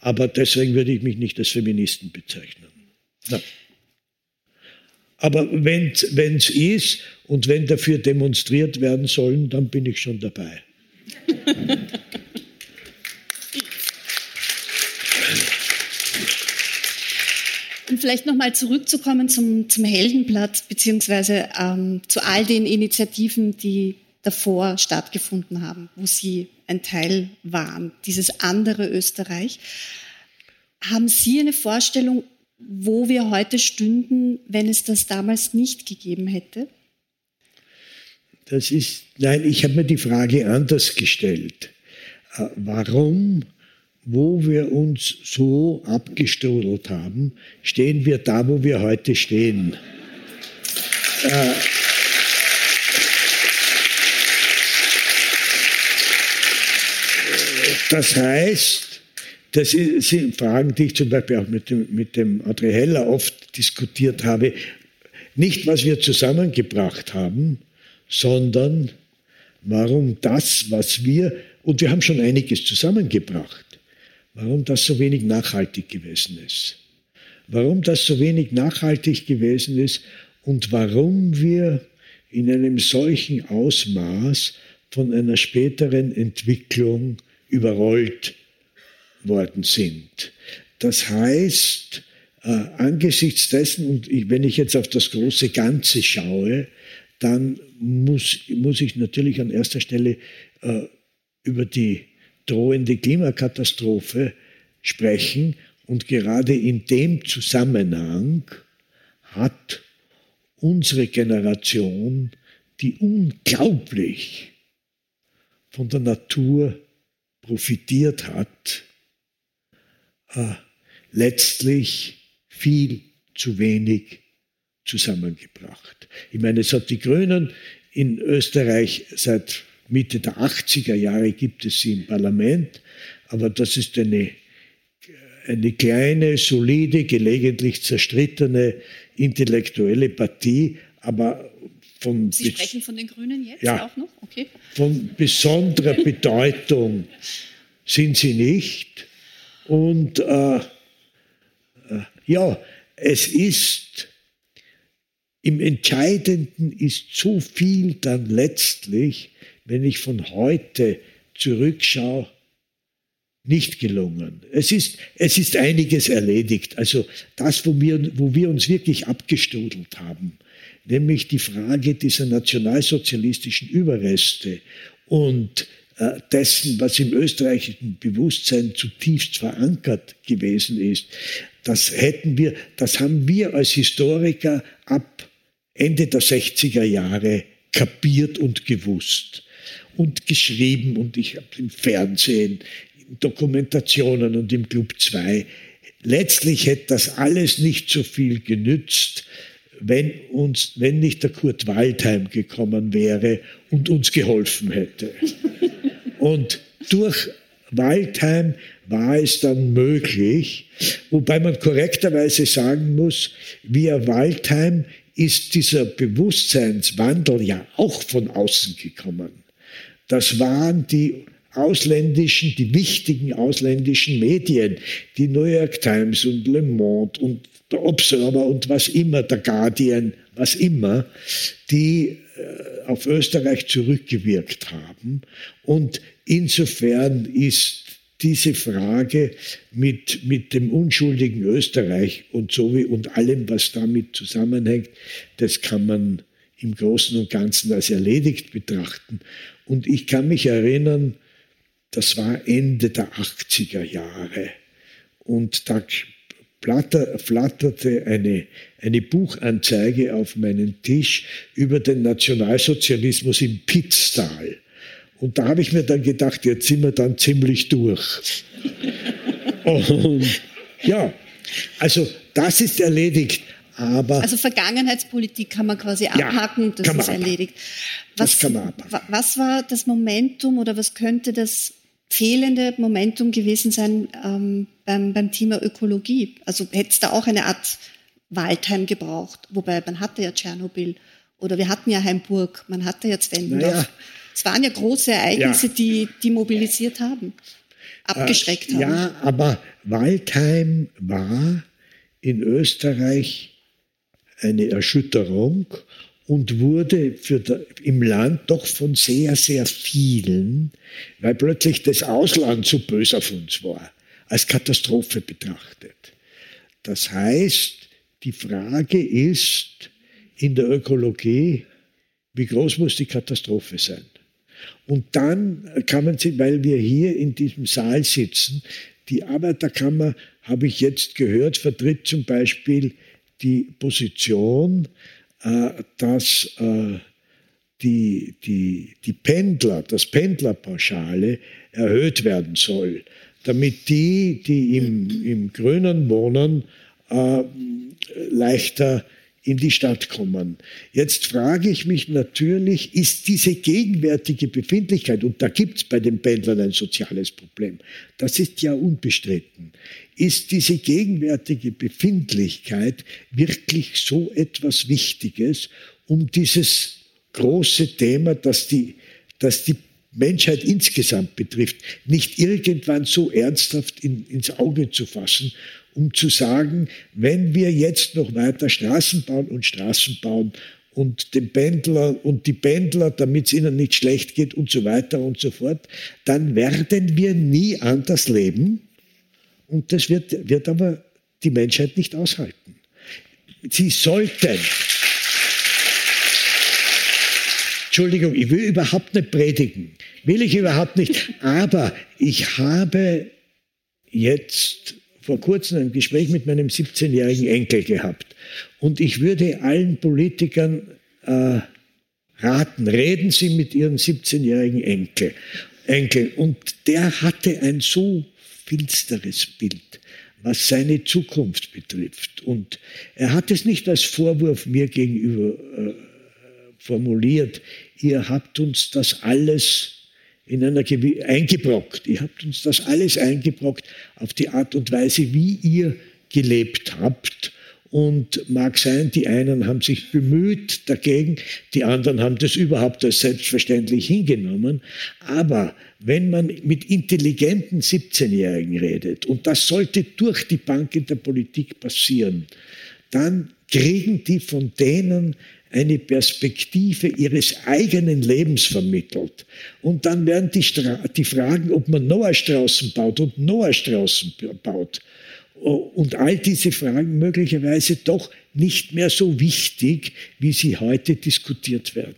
Aber deswegen würde ich mich nicht als Feministen bezeichnen. Na. Aber wenn es ist und wenn dafür demonstriert werden sollen, dann bin ich schon dabei. Um vielleicht nochmal zurückzukommen zum, zum Heldenblatt, beziehungsweise ähm, zu all den Initiativen, die davor stattgefunden haben, wo Sie ein Teil waren, dieses andere Österreich. Haben Sie eine Vorstellung, wo wir heute stünden, wenn es das damals nicht gegeben hätte? Das ist, nein, ich habe mir die Frage anders gestellt. Äh, warum wo wir uns so abgestrudelt haben, stehen wir da, wo wir heute stehen. <laughs> Äh, das heißt, das sind Fragen, die ich zum Beispiel auch mit dem, mit dem André Heller oft diskutiert habe. Nicht, was wir zusammengebracht haben, sondern warum das, was wir, und wir haben schon einiges zusammengebracht, warum das so wenig nachhaltig gewesen ist. Warum das so wenig nachhaltig gewesen ist und warum wir in einem solchen Ausmaß von einer späteren Entwicklung überrollt worden sind. Das heißt, äh, angesichts dessen, und ich, wenn ich jetzt auf das große Ganze schaue, dann muss, muss ich natürlich an erster Stelle äh, über die drohende Klimakatastrophe sprechen. Und gerade in dem Zusammenhang hat unsere Generation, die unglaublich von der Natur profitiert hat, äh, letztlich viel zu wenig zusammengebracht. Ich meine, es hat die Grünen In Österreich seit Mitte der 80er Jahre gibt es sie im Parlament, aber das ist eine, eine kleine, solide, gelegentlich zerstrittene intellektuelle Partie, aber von Sie sprechen von den Grünen jetzt ja, auch noch? Okay. Von besonderer <laughs> Bedeutung sind sie nicht. Und äh, äh, ja, es ist im Entscheidenden ist so viel dann letztlich, wenn ich von heute zurückschaue, nicht gelungen. Es ist, es ist einiges erledigt. Also das, wo wir, wo wir uns wirklich abgestudelt haben, nämlich die Frage dieser nationalsozialistischen Überreste und äh, dessen, was im österreichischen Bewusstsein zutiefst verankert gewesen ist, das hätten wir, das haben wir als Historiker ab Ende der 60er Jahre kapiert und gewusst und geschrieben und ich habe im Fernsehen, Dokumentationen und im Club 2. Letztlich hätte das alles nicht so viel genützt, wenn, uns, wenn nicht der Kurt Waldheim gekommen wäre und uns geholfen hätte. <laughs> Und durch Waldheim war es dann möglich, wobei man korrekterweise sagen muss, via Waldheim ist dieser Bewusstseinswandel ja auch von außen gekommen. Das waren die ausländischen, die wichtigen ausländischen Medien, die New York Times und Le Monde und der Observer und was immer, der Guardian, was immer, die äh, auf Österreich zurückgewirkt haben. Und insofern ist diese Frage mit, mit dem unschuldigen Österreich und so wie und allem, was damit zusammenhängt, das kann man im Großen und Ganzen als erledigt betrachten. Und ich kann mich erinnern, das war Ende der 80er Jahre. Und da flatterte eine, eine Buchanzeige auf meinen Tisch über den Nationalsozialismus im Pitztal. Und da habe ich mir dann gedacht, jetzt sind wir dann ziemlich durch. <laughs> Und ja, also das ist erledigt. Aber also Vergangenheitspolitik kann man quasi abhaken, ja, das ist erledigt. Was, das kann man abhaken. was war das Momentum oder was könnte das fehlende Momentum gewesen sein ähm, beim, beim Thema Ökologie? Also hätte es da auch eine Art Waldheim gebraucht, wobei man hatte ja Tschernobyl oder wir hatten ja Heimburg, man hatte ja Zwendendorf. Naja. Es waren ja große Ereignisse, ja. die, die mobilisiert haben, abgeschreckt äh, haben. Ja, aber Waldheim war in Österreich eine Erschütterung und wurde für der, im Land doch von sehr, sehr vielen, weil plötzlich das Ausland so böse auf uns war, als Katastrophe betrachtet. Das heißt, die Frage ist in der Ökologie, wie groß muss die Katastrophe sein? Und dann kann man sie, weil wir hier in diesem Saal sitzen, die Arbeiterkammer, habe ich jetzt gehört, vertritt zum Beispiel die Position, äh, dass äh, die, die, die Pendler, das Pendlerpauschale erhöht werden soll, damit die, die im, im Grünen wohnen, äh, leichter in die Stadt kommen. Jetzt frage ich mich natürlich, ist diese gegenwärtige Befindlichkeit, und da gibt es bei den Pendlern ein soziales Problem, das ist ja unbestritten, ist diese gegenwärtige Befindlichkeit wirklich so etwas Wichtiges, um dieses große Thema, das die, das die Menschheit insgesamt betrifft, nicht irgendwann so ernsthaft in, ins Auge zu fassen um zu sagen, wenn wir jetzt noch weiter Straßen bauen und Straßen bauen und den Pendler und die Pendler, damit es ihnen nicht schlecht geht und so weiter und so fort, dann werden wir nie anders leben und das wird, wird aber die Menschheit nicht aushalten. Sie sollten, Entschuldigung, ich will überhaupt nicht predigen, will ich überhaupt nicht, aber ich habe jetzt vor kurzem ein Gespräch mit meinem 17-jährigen Enkel gehabt. Und ich würde allen Politikern äh, raten, reden Sie mit Ihrem 17-jährigen Enkel. Enkel. Und der hatte ein so finsteres Bild, was seine Zukunft betrifft. Und er hat es nicht als Vorwurf mir gegenüber äh, formuliert, ihr habt uns das alles in einer Gew eingebrockt. Ihr habt uns das alles eingebrockt auf die Art und Weise, wie ihr gelebt habt. Und mag sein, die einen haben sich bemüht dagegen, die anderen haben das überhaupt als selbstverständlich hingenommen. Aber wenn man mit intelligenten 17-Jährigen redet, und das sollte durch die Bank in der Politik passieren, dann kriegen die von denen eine Perspektive ihres eigenen Lebens vermittelt. Und dann werden die, Stra die Fragen, ob man Noahstraßen baut und Noahstraßen baut, und all diese Fragen möglicherweise doch nicht mehr so wichtig, wie sie heute diskutiert werden.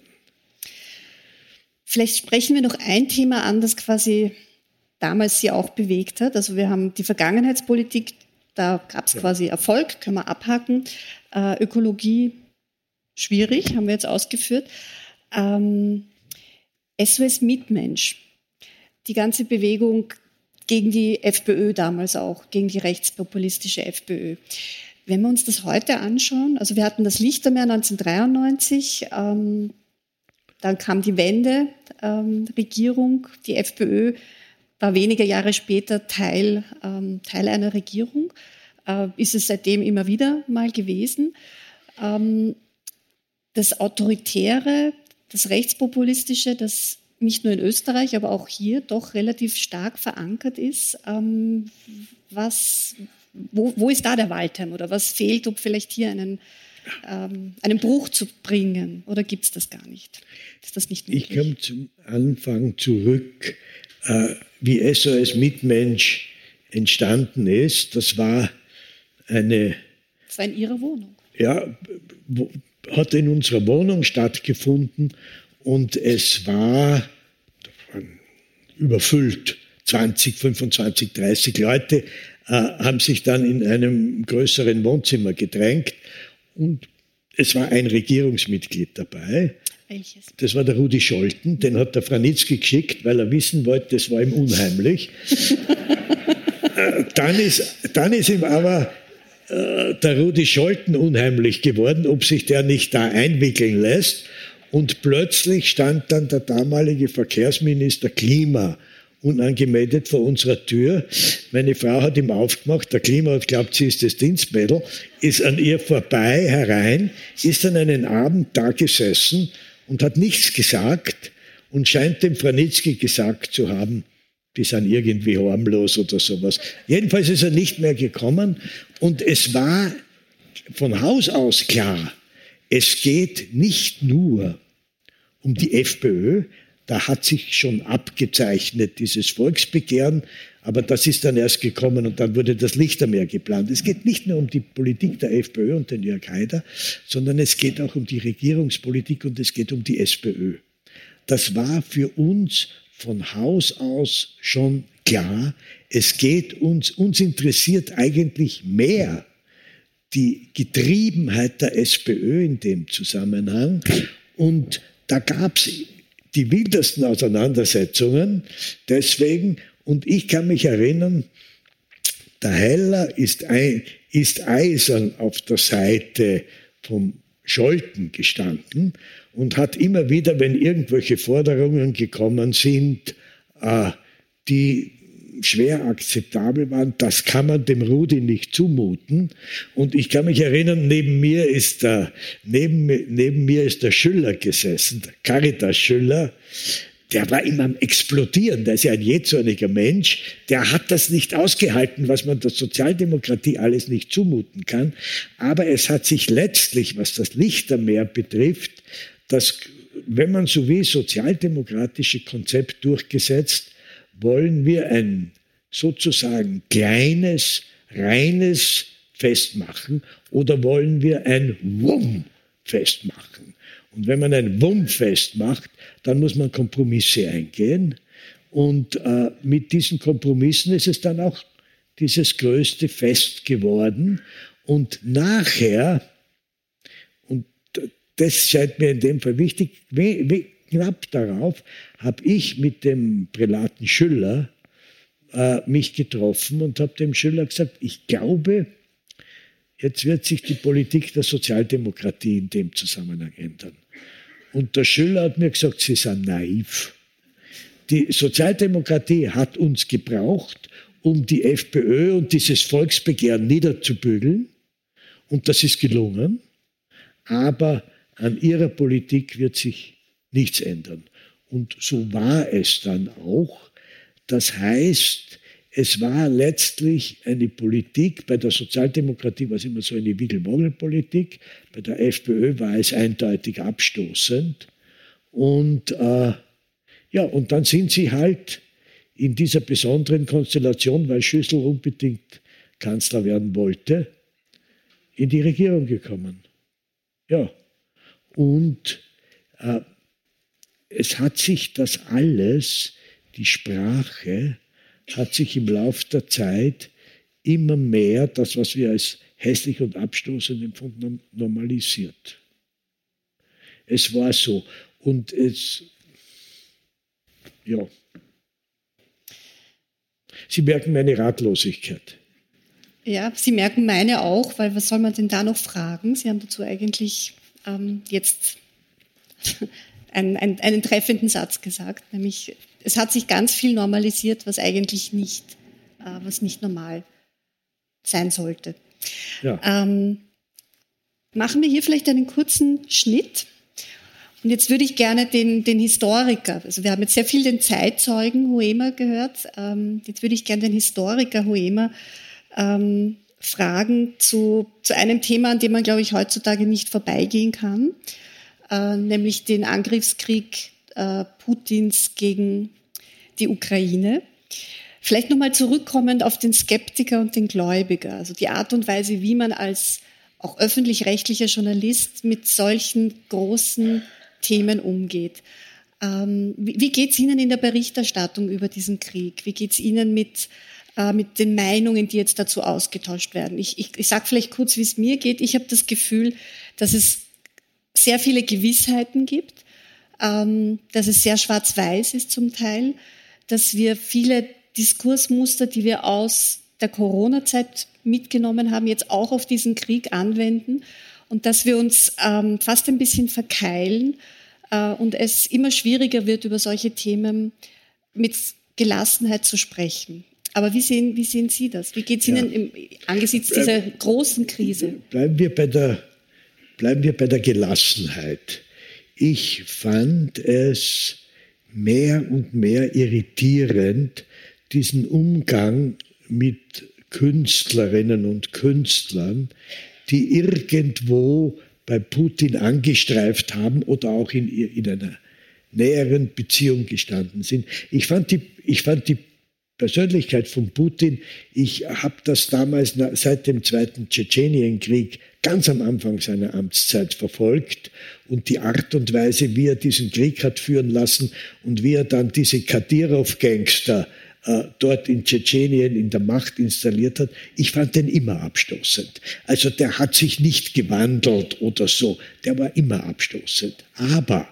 Vielleicht sprechen wir noch ein Thema an, das quasi damals sie auch bewegt hat. Also wir haben die Vergangenheitspolitik, da gab es ja. quasi Erfolg, können wir abhaken. Äh, Ökologie, schwierig, haben wir jetzt ausgeführt. Ähm, SOS Mitmensch, die ganze Bewegung gegen die FPÖ damals auch, gegen die rechtspopulistische FPÖ. Wenn wir uns das heute anschauen, also wir hatten das Lichtermeer 1993, ähm, dann kam die Wende, ähm, Regierung, die FPÖ war wenige Jahre später Teil, ähm, Teil einer Regierung, äh, ist es seitdem immer wieder mal gewesen. Ähm, das Autoritäre, das Rechtspopulistische, das nicht nur in Österreich, aber auch hier doch relativ stark verankert ist. Ähm, was, wo, wo, ist da der Waldheim oder was fehlt, um vielleicht hier einen, ähm, einen Bruch zu bringen? Oder gibt es das gar nicht? Ist das nicht möglich? Ich komme zum Anfang zurück, äh, wie SOS Mitmensch entstanden ist. Das war eine. Das war in Ihrer Wohnung. Ja, hat in unserer Wohnung stattgefunden und es war überfüllt. 20, 25, 30 Leute äh, haben sich dann in einem größeren Wohnzimmer gedrängt und es war ein Regierungsmitglied dabei. Welches? Das war der Rudi Scholten, den hat der Franitzky geschickt, weil er wissen wollte, das war ihm unheimlich. <laughs> Äh, dann, ist, dann ist ihm aber äh, der Rudi Scholten unheimlich geworden, ob sich der nicht da einwickeln lässt. Und plötzlich stand dann der damalige Verkehrsminister Klima unangemeldet vor unserer Tür. Meine Frau hat ihm aufgemacht, der Klima hat glaubt, sie ist das Dienstmädel, ist an ihr vorbei herein, ist dann einen Abend da gesessen und hat nichts gesagt und scheint dem Franitzky gesagt zu haben, die sind irgendwie harmlos oder sowas. Jedenfalls ist er nicht mehr gekommen und es war von Haus aus klar, es geht nicht nur um die FPÖ. Da hat sich schon abgezeichnet, dieses Volksbegehren. Aber das ist dann erst gekommen und dann wurde das Lichtermeer geplant. Es geht nicht nur um die Politik der FPÖ und den Jörg Haider, sondern es geht auch um die Regierungspolitik und es geht um die SPÖ. Das war für uns von Haus aus schon klar. Es geht uns, uns interessiert eigentlich mehr die Getriebenheit der SPÖ in dem Zusammenhang und da gab es die wildesten Auseinandersetzungen deswegen. Und ich kann mich erinnern, der Heller ist, ein, ist eisern auf der Seite vom Scholten gestanden und hat immer wieder, wenn irgendwelche Forderungen gekommen sind, äh, die schwer akzeptabel waren, das kann man dem Rudi nicht zumuten. Und ich kann mich erinnern, neben mir ist der, neben, neben mir ist der Schüller gesessen, der Caritas Schüller. Der war immer am Explodieren, der ist ja ein jähzorniger Mensch, der hat das nicht ausgehalten, was man der Sozialdemokratie alles nicht zumuten kann. Aber es hat sich letztlich, was das Lichtermeer betrifft, das, wenn man so will, sozialdemokratische Konzept durchgesetzt, wollen wir ein sozusagen kleines, reines Fest machen oder wollen wir ein Wumm-Fest machen? Und wenn man ein Wumm-Fest macht, dann muss man Kompromisse eingehen. Und äh, mit diesen Kompromissen ist es dann auch dieses größte Fest geworden. Und nachher, das scheint mir in dem Fall wichtig, knapp darauf habe ich mit dem Prälaten Schüller äh, mich getroffen und habe dem Schüller gesagt, ich glaube, jetzt wird sich die Politik der Sozialdemokratie in dem Zusammenhang ändern. Und der Schüler hat mir gesagt, Sie sind naiv. Die Sozialdemokratie hat uns gebraucht, um die FPÖ und dieses Volksbegehren niederzubügeln. Und das ist gelungen. Aber an ihrer Politik wird sich nichts ändern. Und so war es dann auch. Das heißt, es war letztlich eine Politik, bei der Sozialdemokratie war es immer so eine Wiggelwoggel-Politik, bei der FPÖ war es eindeutig abstoßend. Und äh, ja, und dann sind sie halt in dieser besonderen Konstellation, weil Schüssel unbedingt Kanzler werden wollte, in die Regierung gekommen. Ja, und äh, es hat sich das alles, die Sprache, hat sich im Laufe der Zeit immer mehr, das, was wir als hässlich und abstoßend empfunden haben, normalisiert. Es war so. Und es, ja. Sie merken meine Ratlosigkeit. Ja, Sie merken meine auch, weil was soll man denn da noch fragen? Sie haben dazu eigentlich ähm, jetzt <laughs> einen, einen, einen treffenden Satz gesagt, nämlich es hat sich ganz viel normalisiert, was eigentlich nicht, äh, was nicht normal sein sollte. Ja. Ähm, machen wir hier vielleicht einen kurzen Schnitt. Und jetzt würde ich gerne den, den Historiker, also wir haben jetzt sehr viel den Zeitzeugen Hoemer gehört, ähm, jetzt würde ich gerne den Historiker Hoemer ähm, fragen zu, zu einem Thema, an dem man, glaube ich, heutzutage nicht vorbeigehen kann, äh, nämlich den Angriffskrieg äh, Putins gegen die Ukraine. Vielleicht nochmal zurückkommend auf den Skeptiker und den Gläubiger, also die Art und Weise, wie man als auch öffentlich-rechtlicher Journalist mit solchen großen Themen umgeht. Ähm, wie wie geht es Ihnen in der Berichterstattung über diesen Krieg? Wie geht es Ihnen mit, äh, mit den Meinungen, die jetzt dazu ausgetauscht werden? Ich, ich, ich sage vielleicht kurz, wie es mir geht. Ich habe das Gefühl, dass es sehr viele Gewissheiten gibt, ähm, dass es sehr schwarz-weiß ist zum Teil, dass wir viele Diskursmuster, die wir aus der Corona-Zeit mitgenommen haben, jetzt auch auf diesen Krieg anwenden und dass wir uns ähm, fast ein bisschen verkeilen äh, und es immer schwieriger wird, über solche Themen mit Gelassenheit zu sprechen. Aber wie sehen, wie sehen Sie das? Wie geht es Ihnen ja. im, angesichts dieser großen Krise? Bleiben wir bei der Bleiben wir bei der Gelassenheit. Ich fand es mehr und mehr irritierend, diesen Umgang mit Künstlerinnen und Künstlern, die irgendwo bei Putin angestreift haben oder auch in, in einer näheren Beziehung gestanden sind. Ich fand die, ich fand die Persönlichkeit von Putin, ich habe das damals seit dem Zweiten Tschetschenienkrieg ganz am Anfang seiner Amtszeit verfolgt und die Art und Weise, wie er diesen Krieg hat führen lassen und wie er dann diese Kadyrov-Gangster äh, dort in Tschetschenien in der Macht installiert hat, ich fand den immer abstoßend. Also der hat sich nicht gewandelt oder so, der war immer abstoßend. Aber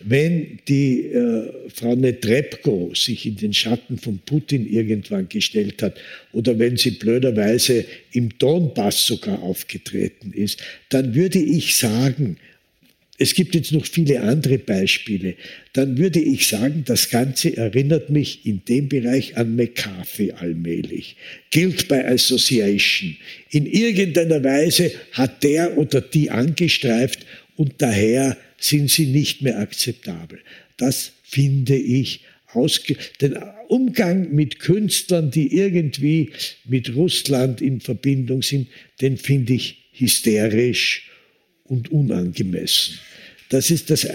wenn die äh, Frau Netrebko sich in den Schatten von Putin irgendwann gestellt hat oder wenn sie blöderweise im Donbass sogar aufgetreten ist, dann würde ich sagen, es gibt jetzt noch viele andere Beispiele, dann würde ich sagen, das Ganze erinnert mich in dem Bereich an McCarthy allmählich. Guilt by Association. In irgendeiner Weise hat der oder die angestreift und daher sind sie nicht mehr akzeptabel. Das finde ich ausge den Umgang mit Künstlern, die irgendwie mit Russland in Verbindung sind, den finde ich hysterisch und unangemessen. Das ist das.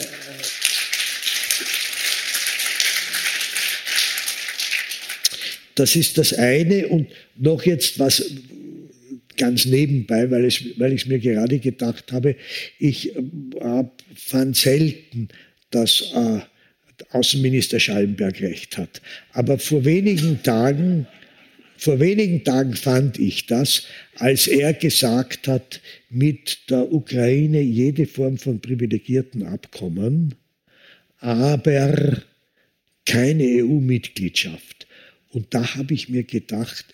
Das ist das eine und noch jetzt was ganz nebenbei, weil, weil ich es mir gerade gedacht habe, ich äh, fand selten, dass äh, Außenminister Schallenberg recht hat. Aber vor wenigen Tagen, vor wenigen Tagen fand ich das, als er gesagt hat, mit der Ukraine jede Form von privilegierten Abkommen, aber keine EU-Mitgliedschaft. Und da habe ich mir gedacht,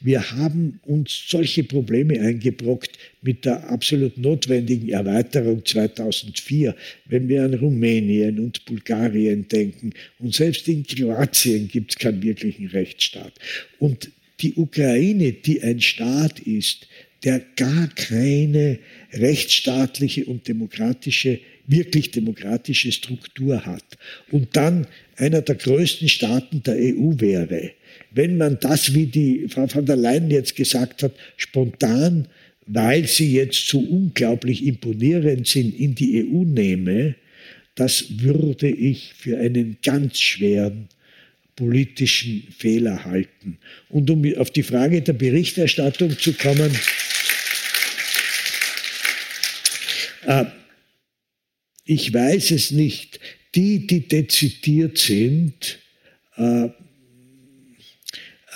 Wir haben uns solche Probleme eingebrockt mit der absolut notwendigen Erweiterung 2004, wenn wir an Rumänien und Bulgarien denken. Und selbst in Kroatien gibt es keinen wirklichen Rechtsstaat. Und die Ukraine, die ein Staat ist, der gar keine rechtsstaatliche und demokratische, wirklich demokratische Struktur hat und dann einer der größten Staaten der EU wäre, wenn man das, wie die Frau von der Leyen jetzt gesagt hat, spontan, weil sie jetzt so unglaublich imponierend sind, in die EU nehme, das würde ich für einen ganz schweren politischen Fehler halten. Und um auf die Frage der Berichterstattung zu kommen, äh, ich weiß es nicht. Die, die dezidiert sind, äh,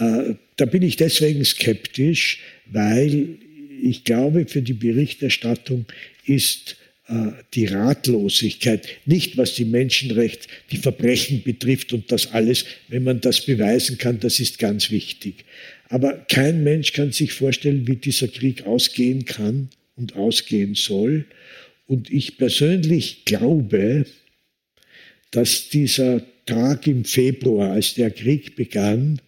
da bin ich deswegen skeptisch, weil ich glaube, für die Berichterstattung ist äh, die Ratlosigkeit, nicht was die Menschenrechte, die Verbrechen betrifft und das alles, wenn man das beweisen kann, das ist ganz wichtig. Aber kein Mensch kann sich vorstellen, wie dieser Krieg ausgehen kann und ausgehen soll. Und ich persönlich glaube, dass dieser Tag im Februar, als der Krieg begann,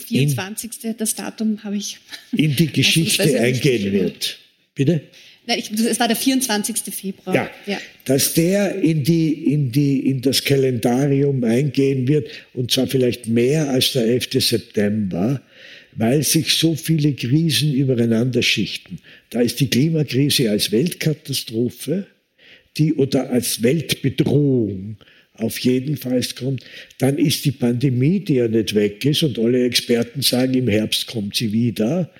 24. In, das Datum habe ich. In die <laughs> Geschichte eingehen wird. Bitte? Nein, ich, es war der 24. Februar. Ja, ja, dass der in, die, in, die, in das Kalendarium eingehen wird, und zwar vielleicht mehr als der 11. September, weil sich so viele Krisen übereinander schichten. Da ist die Klimakrise als Weltkatastrophe, die oder als Weltbedrohung auf jeden Fall kommt. Dann ist die Pandemie, die ja nicht weg ist und alle Experten sagen, im Herbst kommt sie wieder.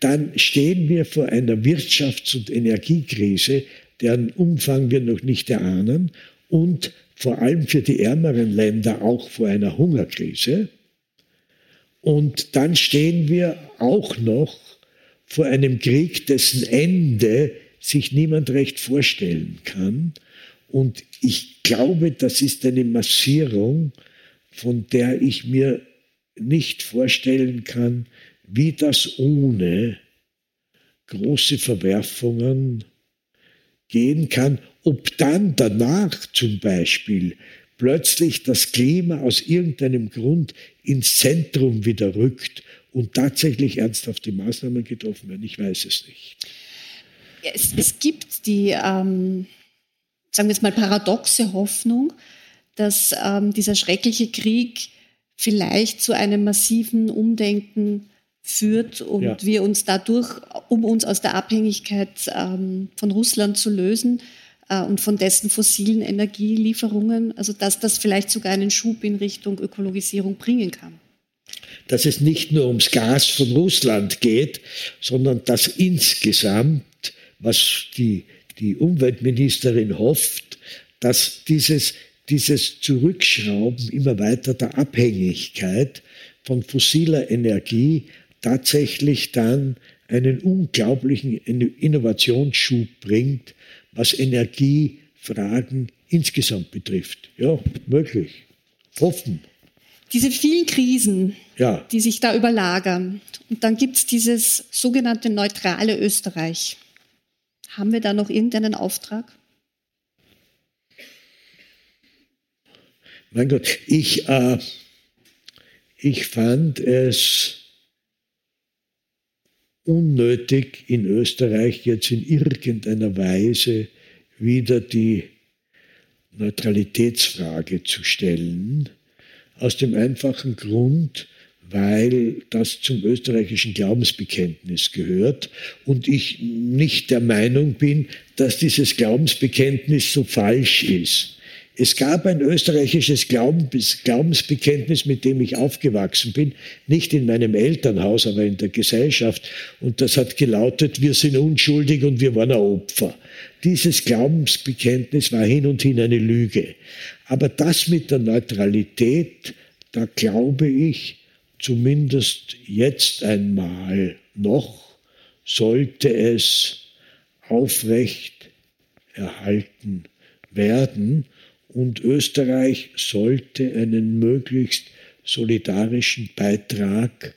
Dann stehen wir vor einer Wirtschafts- und Energiekrise, deren Umfang wir noch nicht erahnen und vor allem für die ärmeren Länder auch vor einer Hungerkrise. Und dann stehen wir auch noch vor einem Krieg, dessen Ende sich niemand recht vorstellen kann. Und ich glaube, das ist eine Massierung, von der ich mir nicht vorstellen kann, wie das ohne große Verwerfungen gehen kann, ob dann danach zum Beispiel plötzlich das Klima aus irgendeinem Grund ins Zentrum wieder rückt und tatsächlich ernsthafte Maßnahmen getroffen werden. Ich weiß es nicht. Es, es gibt die ähm, sagen wir jetzt mal, paradoxe Hoffnung, dass ähm, dieser schreckliche Krieg vielleicht zu einem massiven Umdenken führt und ja. wir uns dadurch, um uns aus der Abhängigkeit ähm, von Russland zu lösen äh, und von dessen fossilen Energielieferungen, also dass das vielleicht sogar einen Schub in Richtung Ökologisierung bringen kann. Dass es nicht nur ums Gas von Russland geht, sondern dass insgesamt, was die die Umweltministerin hofft, dass dieses, dieses Zurückschrauben immer weiter der Abhängigkeit von fossiler Energie tatsächlich dann einen unglaublichen Innovationsschub bringt, was Energiefragen insgesamt betrifft. Ja, möglich. Hoffen. Diese vielen Krisen, ja. die sich da überlagern. Und dann gibt es dieses sogenannte neutrale Österreich. Haben wir da noch irgendeinen Auftrag? Mein Gott, ich, äh, ich fand es unnötig, in Österreich jetzt in irgendeiner Weise wieder die Neutralitätsfrage zu stellen, aus dem einfachen Grund, weil das zum österreichischen Glaubensbekenntnis gehört und ich nicht der Meinung bin, dass dieses Glaubensbekenntnis so falsch ist. Es gab ein österreichisches Glaubensbekenntnis, mit dem ich aufgewachsen bin, nicht in meinem Elternhaus, aber in der Gesellschaft. Und das hat gelautet, wir sind unschuldig und wir waren ein Opfer. Dieses Glaubensbekenntnis war hin und hin eine Lüge. Aber das mit der Neutralität, da glaube ich, zumindest jetzt einmal noch, sollte es aufrecht erhalten werden und Österreich sollte einen möglichst solidarischen Beitrag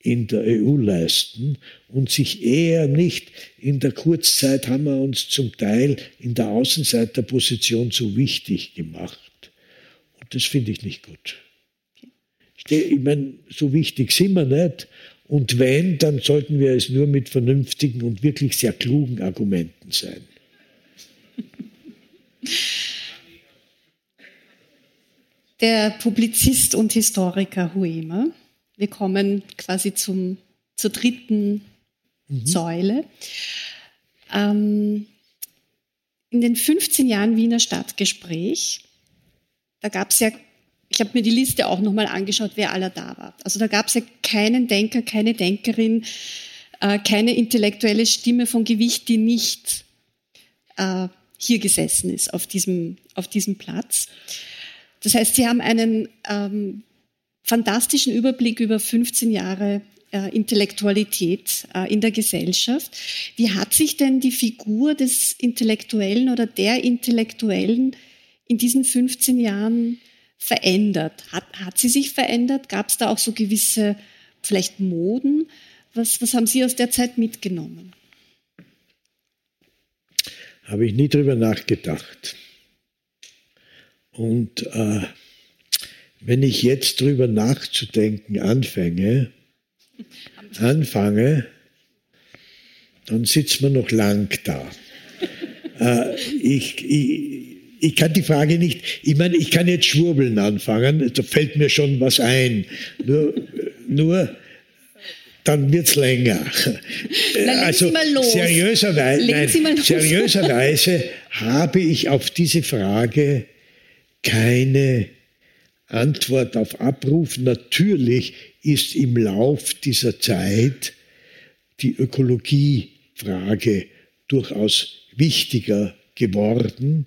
in der EU leisten und sich eher nicht in der Kurzzeit haben wir uns zum Teil in der Außenseiterposition so wichtig gemacht. Und das finde ich nicht gut. Ich meine, so wichtig sind wir nicht. Und wenn, dann sollten wir es nur mit vernünftigen und wirklich sehr klugen Argumenten sein. Der Publizist und Historiker Huema wir kommen quasi zum, zur dritten mhm. Säule. Ähm, in den 15 Jahren Wiener Stadtgespräch, da gab es ja, ich habe mir die Liste auch nochmal angeschaut, wer aller da war. Also da gab es ja keinen Denker, keine Denkerin, äh, keine intellektuelle Stimme von Gewicht, die nicht äh, hier gesessen ist, auf diesem, auf diesem Platz. Das heißt, Sie haben einen ähm, fantastischen Überblick über 15 Jahre äh, Intellektualität äh, in der Gesellschaft. Wie hat sich denn die Figur des Intellektuellen oder der Intellektuellen in diesen 15 Jahren verändert? Hat, hat sie sich verändert? Gab es da auch so gewisse vielleicht Moden? Was, was haben Sie aus der Zeit mitgenommen? Habe ich nie drüber nachgedacht. Und äh, wenn ich jetzt drüber nachzudenken anfange, <laughs> anfange, dann sitzt man noch lang da. äh, ich, ich, ich kann die Frage nicht, ich meine, ich kann jetzt Schwurbeln anfangen, da fällt mir schon was ein. Nur, nur dann wird's länger. Dann also seriöserweise, nein, <laughs> seriöserweise habe ich auf diese Frage keine Antwort auf Abruf. Natürlich ist im Lauf dieser Zeit die Ökologiefrage durchaus wichtiger geworden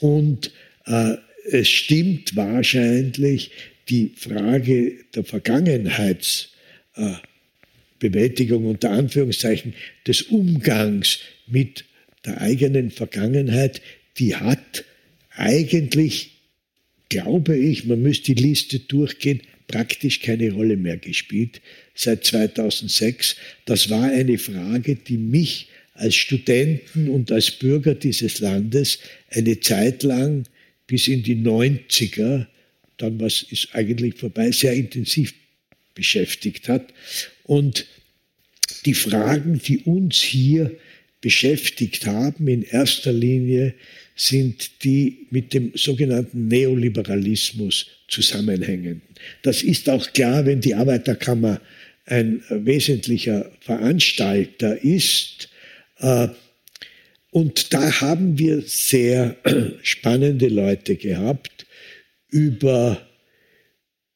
und äh, es stimmt wahrscheinlich, die Frage der Vergangenheitsbewältigung äh, unter Anführungszeichen des Umgangs mit der eigenen Vergangenheit, die hat eigentlich glaube ich, man müsste die Liste durchgehen, praktisch keine Rolle mehr gespielt seit 2006. Das war eine Frage, die mich als Studenten und als Bürger dieses Landes eine Zeit lang bis in die 90er, dann was ist eigentlich vorbei, sehr intensiv beschäftigt hat. Und die Fragen, die uns hier beschäftigt haben, in erster Linie sind die mit dem sogenannten Neoliberalismus zusammenhängen. Das ist auch klar, wenn die Arbeiterkammer ein wesentlicher Veranstalter ist. Äh, und da haben wir sehr <clears throat> spannende Leute gehabt über,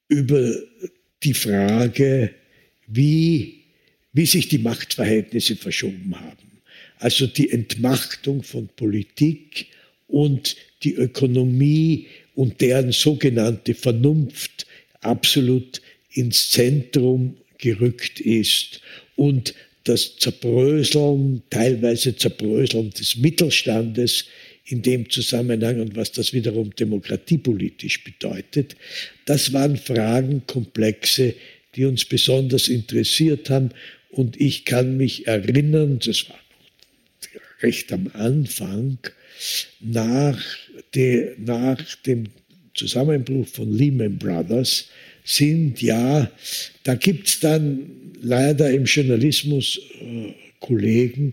über die Frage, wie, wie sich die Machtverhältnisse verschoben haben. Also die Entmachtung von Politik und die Ökonomie und deren sogenannte Vernunft absolut ins Zentrum gerückt ist und das Zerbröseln, teilweise Zerbröseln des Mittelstandes in dem Zusammenhang und was das wiederum demokratiepolitisch bedeutet, das waren Fragenkomplexe, die uns besonders interessiert haben. Und ich kann mich erinnern, das war recht am Anfang, nach, de, nach dem Zusammenbruch von Lehman Brothers sind ja, da gibt es dann leider im Journalismus äh, Kollegen,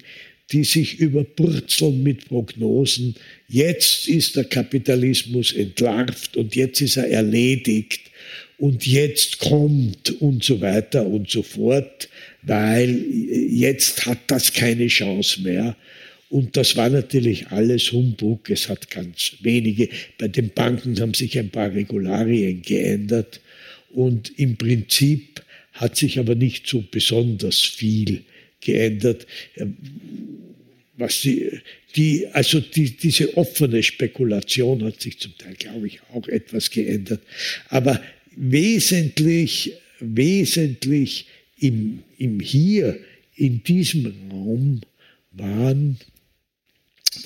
die sich überpurzeln mit Prognosen. Jetzt ist der Kapitalismus entlarvt und jetzt ist er erledigt und jetzt kommt und so weiter und so fort, weil jetzt hat das keine Chance mehr. Und das war natürlich alles Humbug. Es hat ganz wenige. Bei den Banken haben sich ein paar Regularien geändert. Und im Prinzip hat sich aber nicht so besonders viel geändert. Ähm, was die, die, also die, diese offene Spekulation hat sich zum Teil, glaube ich, auch etwas geändert. Aber wesentlich, wesentlich im, im Hier, in diesem Raum waren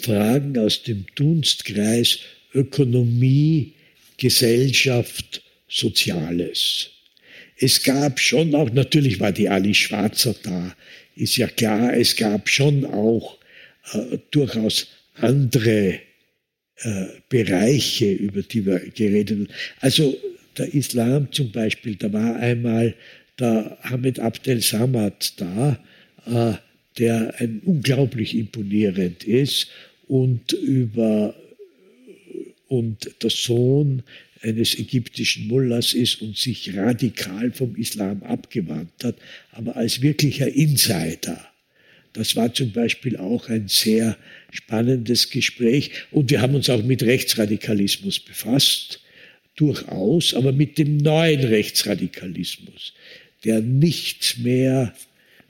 Fragen aus dem Dunstkreis Ökonomie, Gesellschaft Soziales. Es gab schon auch, natürlich war die Ali Schwarzer da, ist ja klar, es gab schon auch äh, durchaus andere äh, Bereiche, über die wir geredet haben. Also der Islam zum Beispiel, da war einmal der Hamid Abdel Samad da, äh, der ein unglaublich imponierend ist und über und der Sohn eines ägyptischen Mullahs ist und sich radikal vom Islam abgewandt hat, aber als wirklicher Insider. Das war zum Beispiel auch ein sehr spannendes Gespräch. Und wir haben uns auch mit Rechtsradikalismus befasst, durchaus, aber mit dem neuen Rechtsradikalismus, der nichts mehr,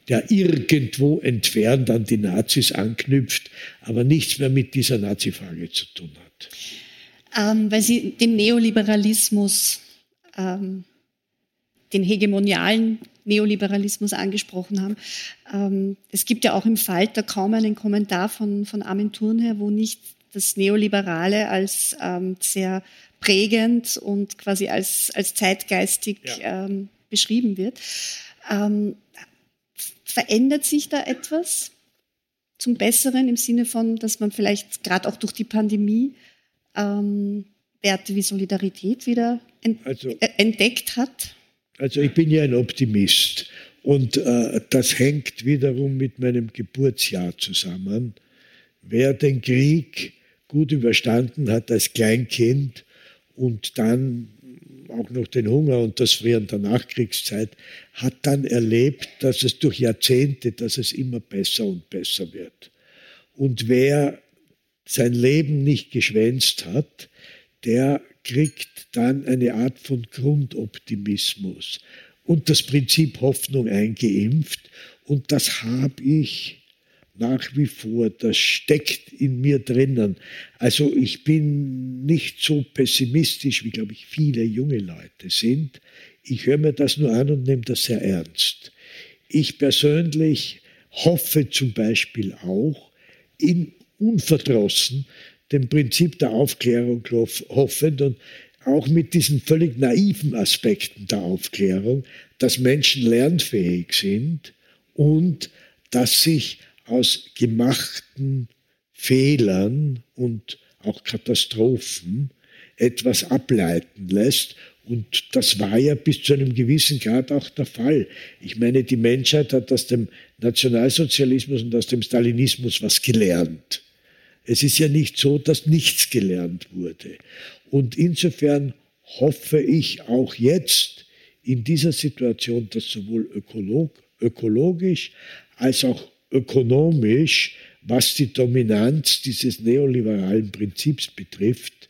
der irgendwo entfernt an die Nazis anknüpft, aber nichts mehr mit dieser Nazi-Frage zu tun hat ähm, weil Sie den Neoliberalismus, ähm, den hegemonialen Neoliberalismus angesprochen haben. Ähm, es gibt ja auch im Falter kaum einen Kommentar von, von Armin Thurnherr, wo nicht das Neoliberale als ähm, sehr prägend und quasi als, als zeitgeistig ja. ähm, beschrieben wird. Ähm, verändert sich da etwas zum Besseren im Sinne von, dass man vielleicht gerade auch durch die Pandemie ähm, Werte wie Solidarität wieder ent also, äh, entdeckt hat? Also ich bin ja ein Optimist und äh, das hängt wiederum mit meinem Geburtsjahr zusammen. Wer den Krieg gut überstanden hat als Kleinkind und dann auch noch den Hunger und das während der Nachkriegszeit, hat dann erlebt, dass es durch Jahrzehnte, dass es immer besser und besser wird. Und wer sein Leben nicht geschwänzt hat, der kriegt dann eine Art von Grundoptimismus und das Prinzip Hoffnung eingeimpft. Und das habe ich nach wie vor, das steckt in mir drinnen. Also ich bin nicht so pessimistisch, wie, glaube ich, viele junge Leute sind. Ich höre mir das nur an und nehme das sehr ernst. Ich persönlich hoffe zum Beispiel auch in unverdrossen dem Prinzip der Aufklärung hoffend und auch mit diesen völlig naiven Aspekten der Aufklärung, dass Menschen lernfähig sind und dass sich aus gemachten Fehlern und auch Katastrophen etwas ableiten lässt. Und das war ja bis zu einem gewissen Grad auch der Fall. Ich meine, die Menschheit hat aus dem Nationalsozialismus und aus dem Stalinismus was gelernt. Es ist ja nicht so, dass nichts gelernt wurde. Und insofern hoffe ich auch jetzt in dieser Situation, dass sowohl ökolog, ökologisch als auch ökonomisch, was die Dominanz dieses neoliberalen Prinzips betrifft,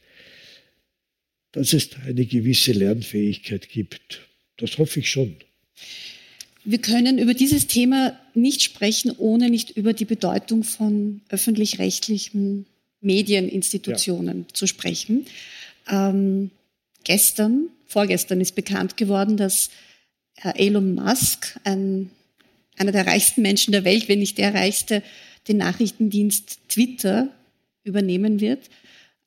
dass es eine gewisse Lernfähigkeit gibt. Das hoffe ich schon. Wir können über dieses Thema nicht sprechen, ohne nicht über die Bedeutung von öffentlich-rechtlichen Medieninstitutionen ja. zu sprechen. Ähm, gestern, vorgestern ist bekannt geworden, dass Elon Musk, ein, einer der reichsten Menschen der Welt, wenn nicht der reichste, den Nachrichtendienst Twitter übernehmen wird.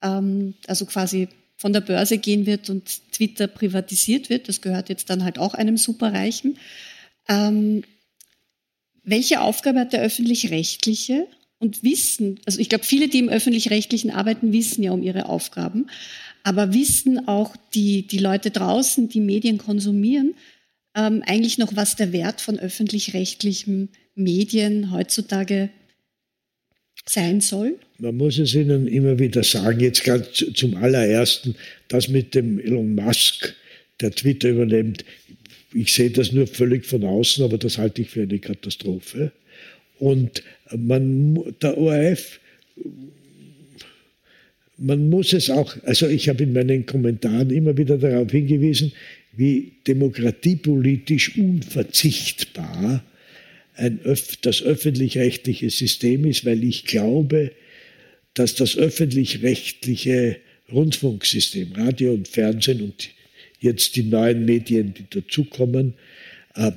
Ähm, also quasi von der Börse gehen wird und Twitter privatisiert wird. Das gehört jetzt dann halt auch einem Superreichen. Ähm, welche Aufgabe hat der öffentlich-rechtliche? Und wissen, also ich glaube, viele, die im öffentlich-rechtlichen arbeiten, wissen ja um ihre Aufgaben, aber wissen auch die, die Leute draußen, die Medien konsumieren, ähm, eigentlich noch, was der Wert von öffentlich-rechtlichen Medien heutzutage sein soll? Man muss es Ihnen immer wieder sagen, jetzt ganz zum allerersten, das mit dem Elon Musk, der Twitter übernimmt, ich sehe das nur völlig von außen, aber das halte ich für eine Katastrophe. Und man, der ORF, man muss es auch, also ich habe in meinen Kommentaren immer wieder darauf hingewiesen, wie demokratiepolitisch unverzichtbar ein, das öffentlich-rechtliche System ist, weil ich glaube, dass das öffentlich-rechtliche Rundfunksystem, Radio und Fernsehen und jetzt die neuen Medien, die dazukommen, äh,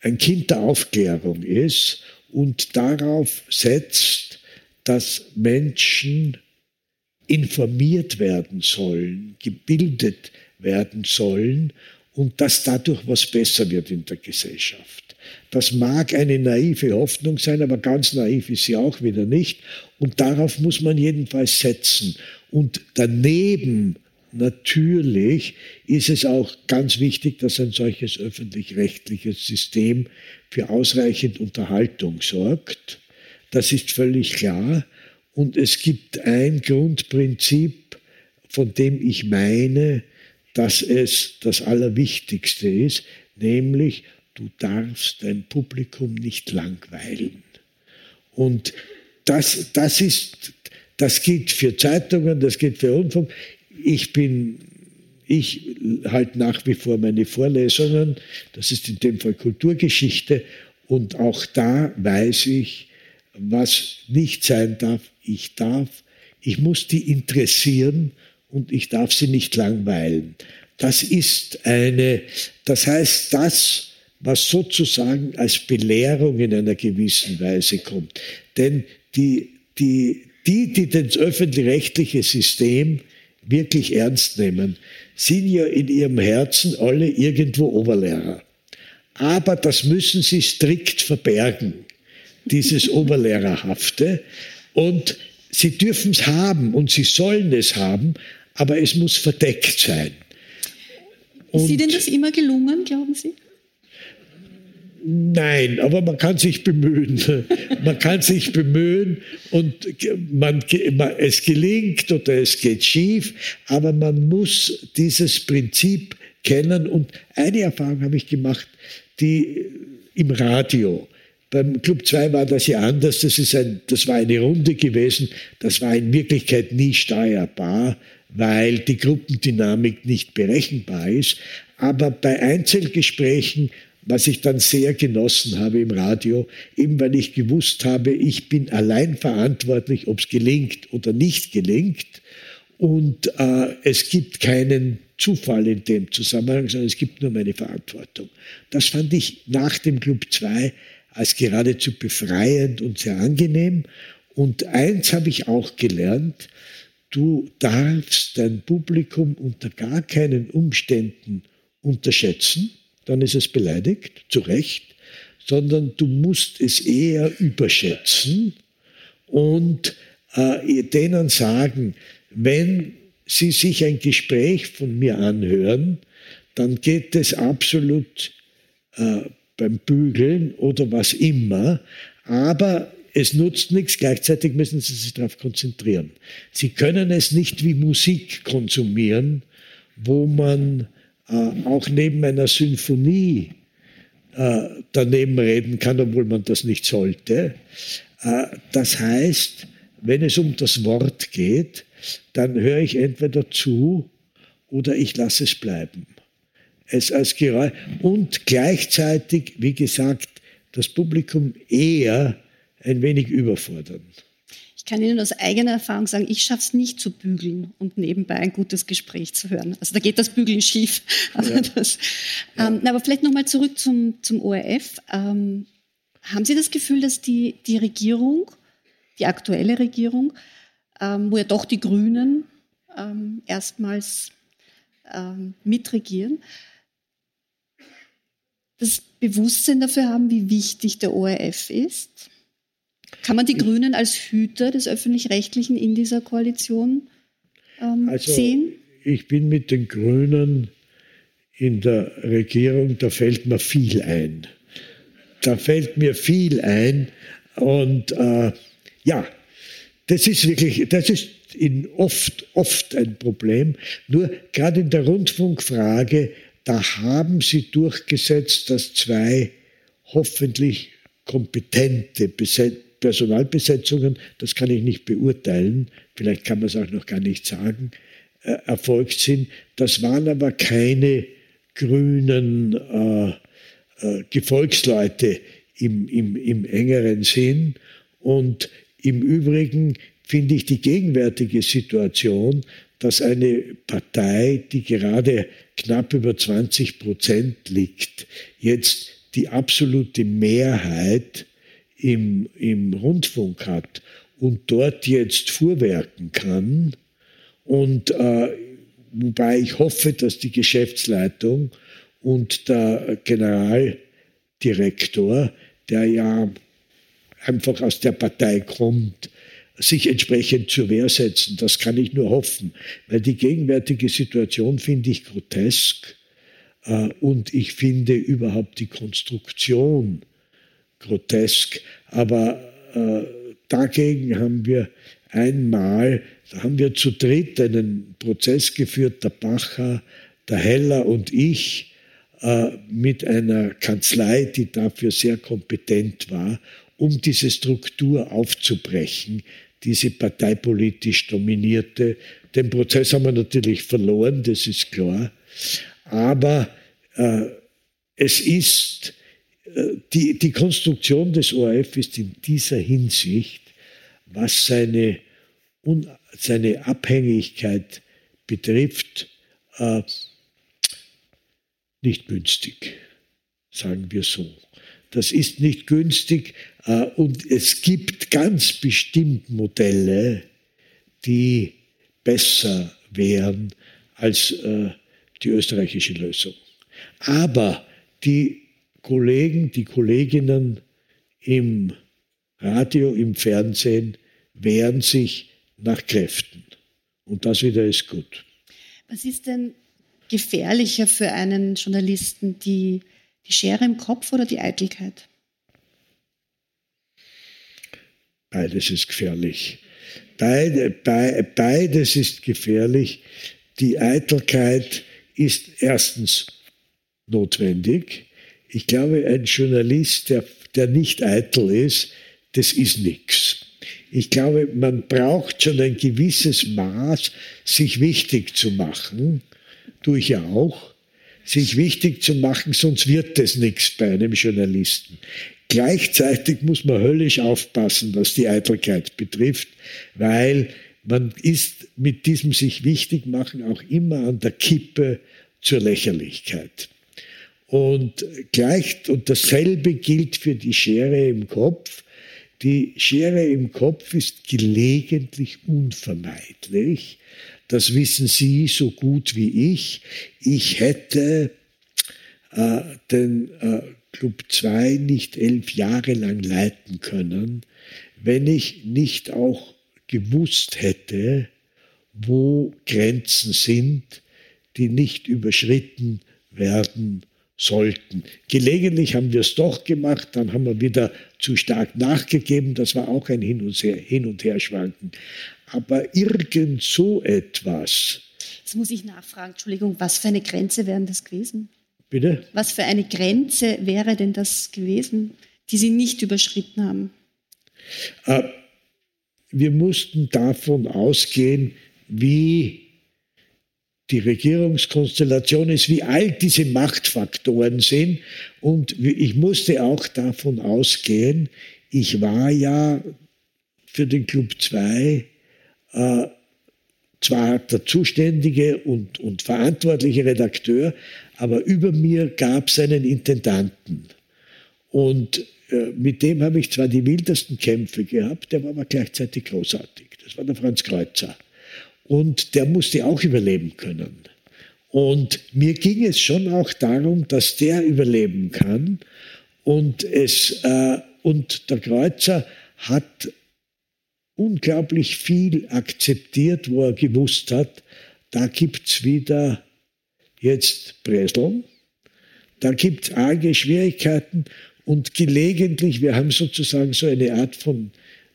ein Kind der Aufklärung ist und darauf setzt, dass Menschen informiert werden sollen, gebildet werden sollen und dass dadurch was besser wird in der Gesellschaft. Das mag eine naive Hoffnung sein, aber ganz naiv ist sie auch wieder nicht. Und darauf muss man jedenfalls setzen. Und daneben natürlich ist es auch ganz wichtig, dass ein solches öffentlich-rechtliches System für ausreichend Unterhaltung sorgt. Das ist völlig klar. Und es gibt ein Grundprinzip, von dem ich meine, dass es das Allerwichtigste ist, nämlich du darfst dein Publikum nicht langweilen. Und das, das ist, das gilt für Zeitungen, das gilt für Rundfunk. Ich bin, ich halte nach wie vor meine Vorlesungen. Das ist in dem Fall Kulturgeschichte. Und auch da weiß ich, was nicht sein darf. Ich darf, ich muss die interessieren und ich darf sie nicht langweilen. Das ist eine, das heißt, das, was sozusagen als Belehrung in einer gewissen Weise kommt. Denn die, die, die, die das öffentlich-rechtliche System wirklich ernst nehmen, sind ja in ihrem Herzen alle irgendwo Oberlehrer. Aber das müssen sie strikt verbergen, dieses <laughs> Oberlehrerhafte. Und sie dürfen es haben und sie sollen es haben, aber es muss verdeckt sein. Und ist Ihnen das immer gelungen, glauben Sie? Nein, aber man kann sich bemühen. <laughs> Man kann sich bemühen und man, es gelingt oder es geht schief, aber man muss dieses Prinzip kennen. Und eine Erfahrung habe ich gemacht, die im Radio. Beim Club 2 war das ja anders. Das, ist ein, das war eine Runde gewesen. Das war in Wirklichkeit nie steuerbar, weil die Gruppendynamik nicht berechenbar ist. Aber bei Einzelgesprächen was ich dann sehr genossen habe im Radio, eben weil ich gewusst habe, ich bin allein verantwortlich, ob es gelingt oder nicht gelingt. Und äh, es gibt keinen Zufall in dem Zusammenhang, sondern es gibt nur meine Verantwortung. Das fand ich nach dem Club 2 als geradezu befreiend und sehr angenehm. Und eins habe ich auch gelernt, du darfst dein Publikum unter gar keinen Umständen unterschätzen dann ist es beleidigt, zu Recht, sondern du musst es eher überschätzen und äh, denen sagen, wenn sie sich ein Gespräch von mir anhören, dann geht es absolut äh, beim Bügeln oder was immer, aber es nutzt nichts, gleichzeitig müssen sie sich darauf konzentrieren. Sie können es nicht wie Musik konsumieren, wo man äh, auch neben einer Symphonie äh, daneben reden kann, obwohl man das nicht sollte. Äh, das heißt, wenn es um das Wort geht, dann höre ich entweder zu oder ich lasse es bleiben. Es als Geräusch und gleichzeitig, wie gesagt, das Publikum eher ein wenig überfordern kann Ihnen aus eigener Erfahrung sagen, ich schaffe es nicht zu bügeln und nebenbei ein gutes Gespräch zu hören. Also da geht das Bügeln schief. <laughs> Aber, ja. das, ähm, aber vielleicht nochmal zurück zum, zum ORF. Ähm, haben Sie das Gefühl, dass die, die Regierung, die aktuelle Regierung, ähm, wo ja doch die Grünen ähm, erstmals ähm, mitregieren, das Bewusstsein dafür haben, wie wichtig der ORF ist? Kann man die Grünen als Hüter des öffentlich-rechtlichen in dieser Koalition ähm, also, sehen? Ich bin mit den Grünen in der Regierung, da fällt mir viel ein. Da fällt mir viel ein. Und äh, ja, das ist wirklich, das ist in oft, oft ein Problem. Nur gerade in der Rundfunkfrage, da haben sie durchgesetzt, dass zwei hoffentlich kompetente Personalbesetzungen, das kann ich nicht beurteilen, vielleicht kann man es auch noch gar nicht sagen, äh, erfolgt sind. Das waren aber keine grünen äh, äh, Gefolgsleute im, im, im engeren Sinn. Und im Übrigen finde ich die gegenwärtige Situation, dass eine Partei, die gerade knapp über 20 Prozent liegt, jetzt die absolute Mehrheit im, im Rundfunk hat und dort jetzt vorwerken kann und äh, wobei ich hoffe, dass die Geschäftsleitung und der Generaldirektor, der ja einfach aus der Partei kommt, sich entsprechend zur Wehr setzen. Das kann ich nur hoffen, weil die gegenwärtige Situation finde ich grotesk äh, und ich finde überhaupt die Konstruktion grotesk. Aber äh, dagegen haben wir einmal, da haben wir zu dritt einen Prozess geführt, der Bacher, der Heller und ich, äh, mit einer Kanzlei, die dafür sehr kompetent war, um diese Struktur aufzubrechen, diese parteipolitisch dominierte. Den Prozess haben wir natürlich verloren, das ist klar. Aber äh, es ist, die, die Konstruktion des ORF ist in dieser Hinsicht, was seine, un, seine Abhängigkeit betrifft, äh, nicht günstig, sagen wir so. Das ist nicht günstig äh, und es gibt ganz bestimmt Modelle, die besser wären als äh, die österreichische Lösung. Aber die Kollegen, die Kolleginnen im Radio, im Fernsehen wehren sich nach Kräften. Und das wieder ist gut. Was ist denn gefährlicher für einen Journalisten, die, die Schere im Kopf oder die Eitelkeit? Beides ist gefährlich. Beide, be, beides ist gefährlich. Die Eitelkeit ist erstens notwendig. Ich glaube, ein Journalist, der, der nicht eitel ist, das ist nichts. Ich glaube, man braucht schon ein gewisses Maß, sich wichtig zu machen, tue ich ja auch, sich wichtig zu machen, sonst wird das nichts bei einem Journalisten. Gleichzeitig muss man höllisch aufpassen, was die Eitelkeit betrifft, weil man ist mit diesem sich wichtig machen auch immer an der Kippe zur Lächerlichkeit. Und gleich, und dasselbe gilt für die Schere im Kopf. Die Schere im Kopf ist gelegentlich unvermeidlich. Das wissen Sie so gut wie ich. Ich hätte äh, den äh, Club 2 nicht elf Jahre lang leiten können, wenn ich nicht auch gewusst hätte, wo Grenzen sind, die nicht überschritten werden sollten. Gelegentlich haben wir es doch gemacht, dann haben wir wieder zu stark nachgegeben, das war auch ein Hin und, Her, Hin und Herschwanken. Aber irgend so etwas. Jetzt muss ich nachfragen, Entschuldigung, was für eine Grenze wären das gewesen? Bitte? Was für eine Grenze wäre denn das gewesen, die Sie nicht überschritten haben? Äh, wir mussten davon ausgehen, wie die Regierungskonstellation ist, wie alt diese Machtfaktoren sind. Und ich musste auch davon ausgehen, ich war ja für den Club 2 äh, zwar der zuständige und, und verantwortliche Redakteur, aber über mir gab es einen Intendanten. Und äh, mit dem habe ich zwar die wildesten Kämpfe gehabt, der war aber gleichzeitig großartig. Das war der Franz Kreuzer. Und der musste auch überleben können. Und mir ging es schon auch darum, dass der überleben kann. Und, es, äh, und der Kreuzer hat unglaublich viel akzeptiert, wo er gewusst hat, da gibt es wieder jetzt Bresel, da gibt es arge Schwierigkeiten und gelegentlich, wir haben sozusagen so eine Art von,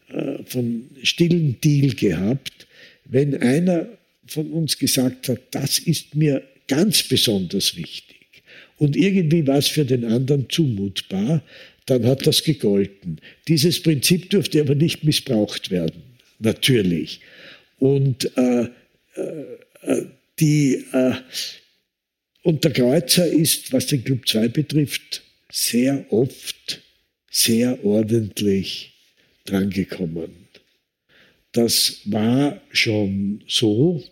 äh, von stillen Deal gehabt, wenn einer von uns gesagt hat, das ist mir ganz besonders wichtig und irgendwie war es für den anderen zumutbar, dann hat das gegolten. Dieses Prinzip durfte aber nicht missbraucht werden, natürlich. Und äh, äh, die, äh, und der Kreuzer ist, was den Club 2 betrifft, sehr oft sehr ordentlich drangekommen. Das war schon so.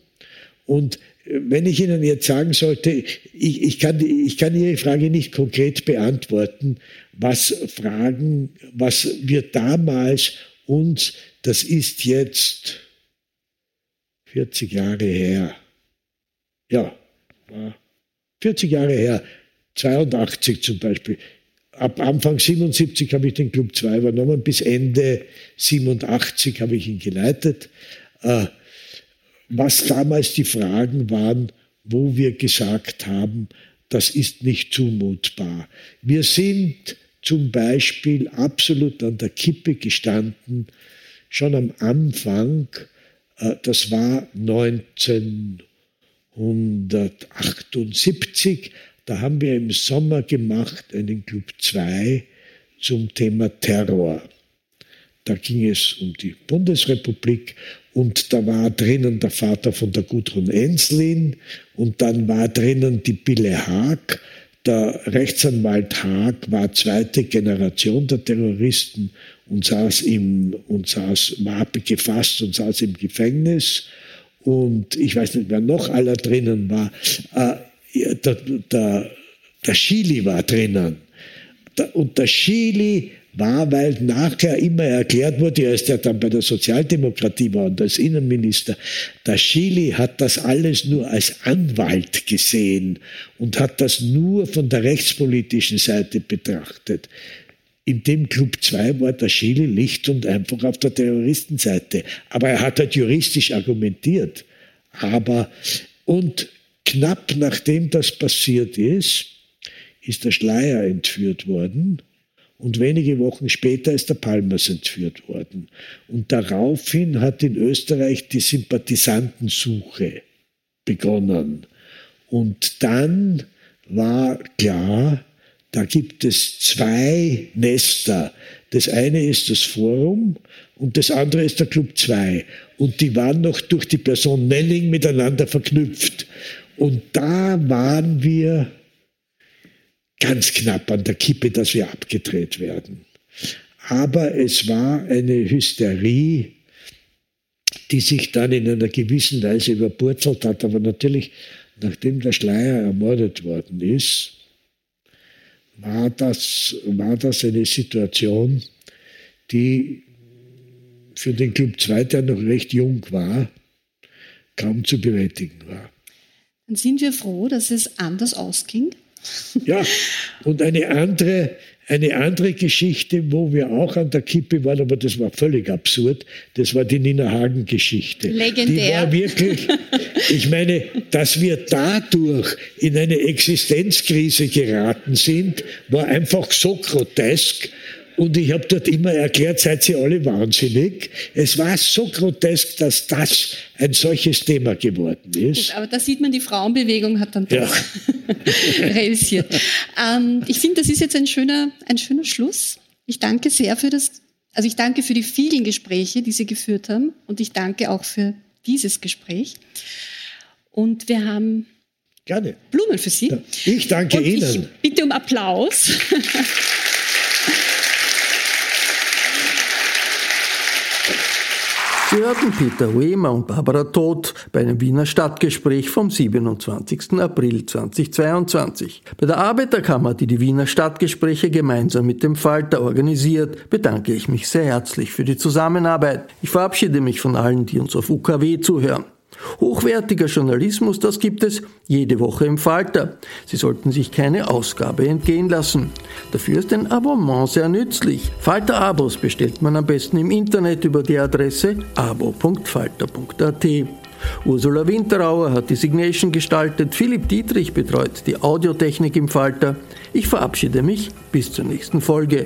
Und wenn ich Ihnen jetzt sagen sollte, ich, ich, kann, ich kann Ihre Frage nicht konkret beantworten, was Fragen, was wir damals uns, das ist jetzt 40 Jahre her, ja, 40 Jahre her, 82 zum Beispiel. Ab Anfang 77 habe ich den Club 2 übernommen, bis Ende 87 habe ich ihn geleitet. Äh, was damals die Fragen waren, wo wir gesagt haben, das ist nicht zumutbar. Wir sind zum Beispiel absolut an der Kippe gestanden, schon am Anfang, äh, das war 1978, da haben wir im Sommer gemacht einen Club 2 zum Thema Terror. Da ging es um die Bundesrepublik und da war drinnen der Vater von der Gudrun Enslin und dann war drinnen die Bille Haag. Der Rechtsanwalt Haag war zweite Generation der Terroristen und saß im, und saß, war gefasst und saß im Gefängnis. Und ich weiß nicht, wer noch aller drinnen war. Der, der, der Chili war drinnen. Und der Chili war, weil nachher immer erklärt wurde, als der dann bei der Sozialdemokratie war und als Innenminister, der Chili hat das alles nur als Anwalt gesehen und hat das nur von der rechtspolitischen Seite betrachtet. In dem Club 2 war der Chili licht und einfach auf der Terroristenseite. Aber er hat halt juristisch argumentiert. Aber, und knapp nachdem das passiert ist, ist der Schleier entführt worden und wenige Wochen später ist der Palmers entführt worden. Und daraufhin hat in Österreich die Sympathisantensuche begonnen. Und dann war klar, da gibt es zwei Nester. Das eine ist das Forum und das andere ist der Club 2. Und die waren noch durch die Person Nelling miteinander verknüpft. Und da waren wir ganz knapp an der Kippe, dass wir abgedreht werden. Aber es war eine Hysterie, die sich dann in einer gewissen Weise überpurzelt hat. Aber natürlich, nachdem der Schleier ermordet worden ist, war das, war das eine Situation, die für den Club 2, der noch recht jung war, kaum zu bewältigen war. Dann sind wir froh, dass es anders ausging. Ja, und eine andere, eine andere Geschichte, wo wir auch an der Kippe waren, aber das war völlig absurd, das war die Nina Hagen-Geschichte. Legendär. Die war wirklich, ich meine, dass wir dadurch in eine Existenzkrise geraten sind, war einfach so grotesk. Und ich habe dort immer erklärt, seid ihr alle wahnsinnig. Es war so grotesk, dass das ein solches Thema geworden ist. Gut, aber da sieht man, die Frauenbewegung hat dann doch ja. <laughs> <laughs> realisiert. Ähm, ich finde, das ist jetzt ein schöner, ein schöner Schluss. Ich danke sehr für das, also ich danke für die vielen Gespräche, die Sie geführt haben. Und ich danke auch für dieses Gespräch. Und wir haben Gerne. Blumen für Sie. Ja, ich danke Und Ihnen. Ich bitte um Applaus. <laughs> Sie hörten Peter Wehmer und Barbara Todt bei einem Wiener Stadtgespräch vom 27. April 2022. Bei der Arbeiterkammer, die die Wiener Stadtgespräche gemeinsam mit dem Falter organisiert, bedanke ich mich sehr herzlich für die Zusammenarbeit. Ich verabschiede mich von allen, die uns auf UKW zuhören. Hochwertiger Journalismus, das gibt es jede Woche im Falter. Sie sollten sich keine Ausgabe entgehen lassen. Dafür ist ein Abonnement sehr nützlich. Falter-Abos bestellt man am besten im Internet über die Adresse abo.falter.at. Ursula Winterauer hat die Signation gestaltet, Philipp Dietrich betreut die Audiotechnik im Falter. Ich verabschiede mich bis zur nächsten Folge.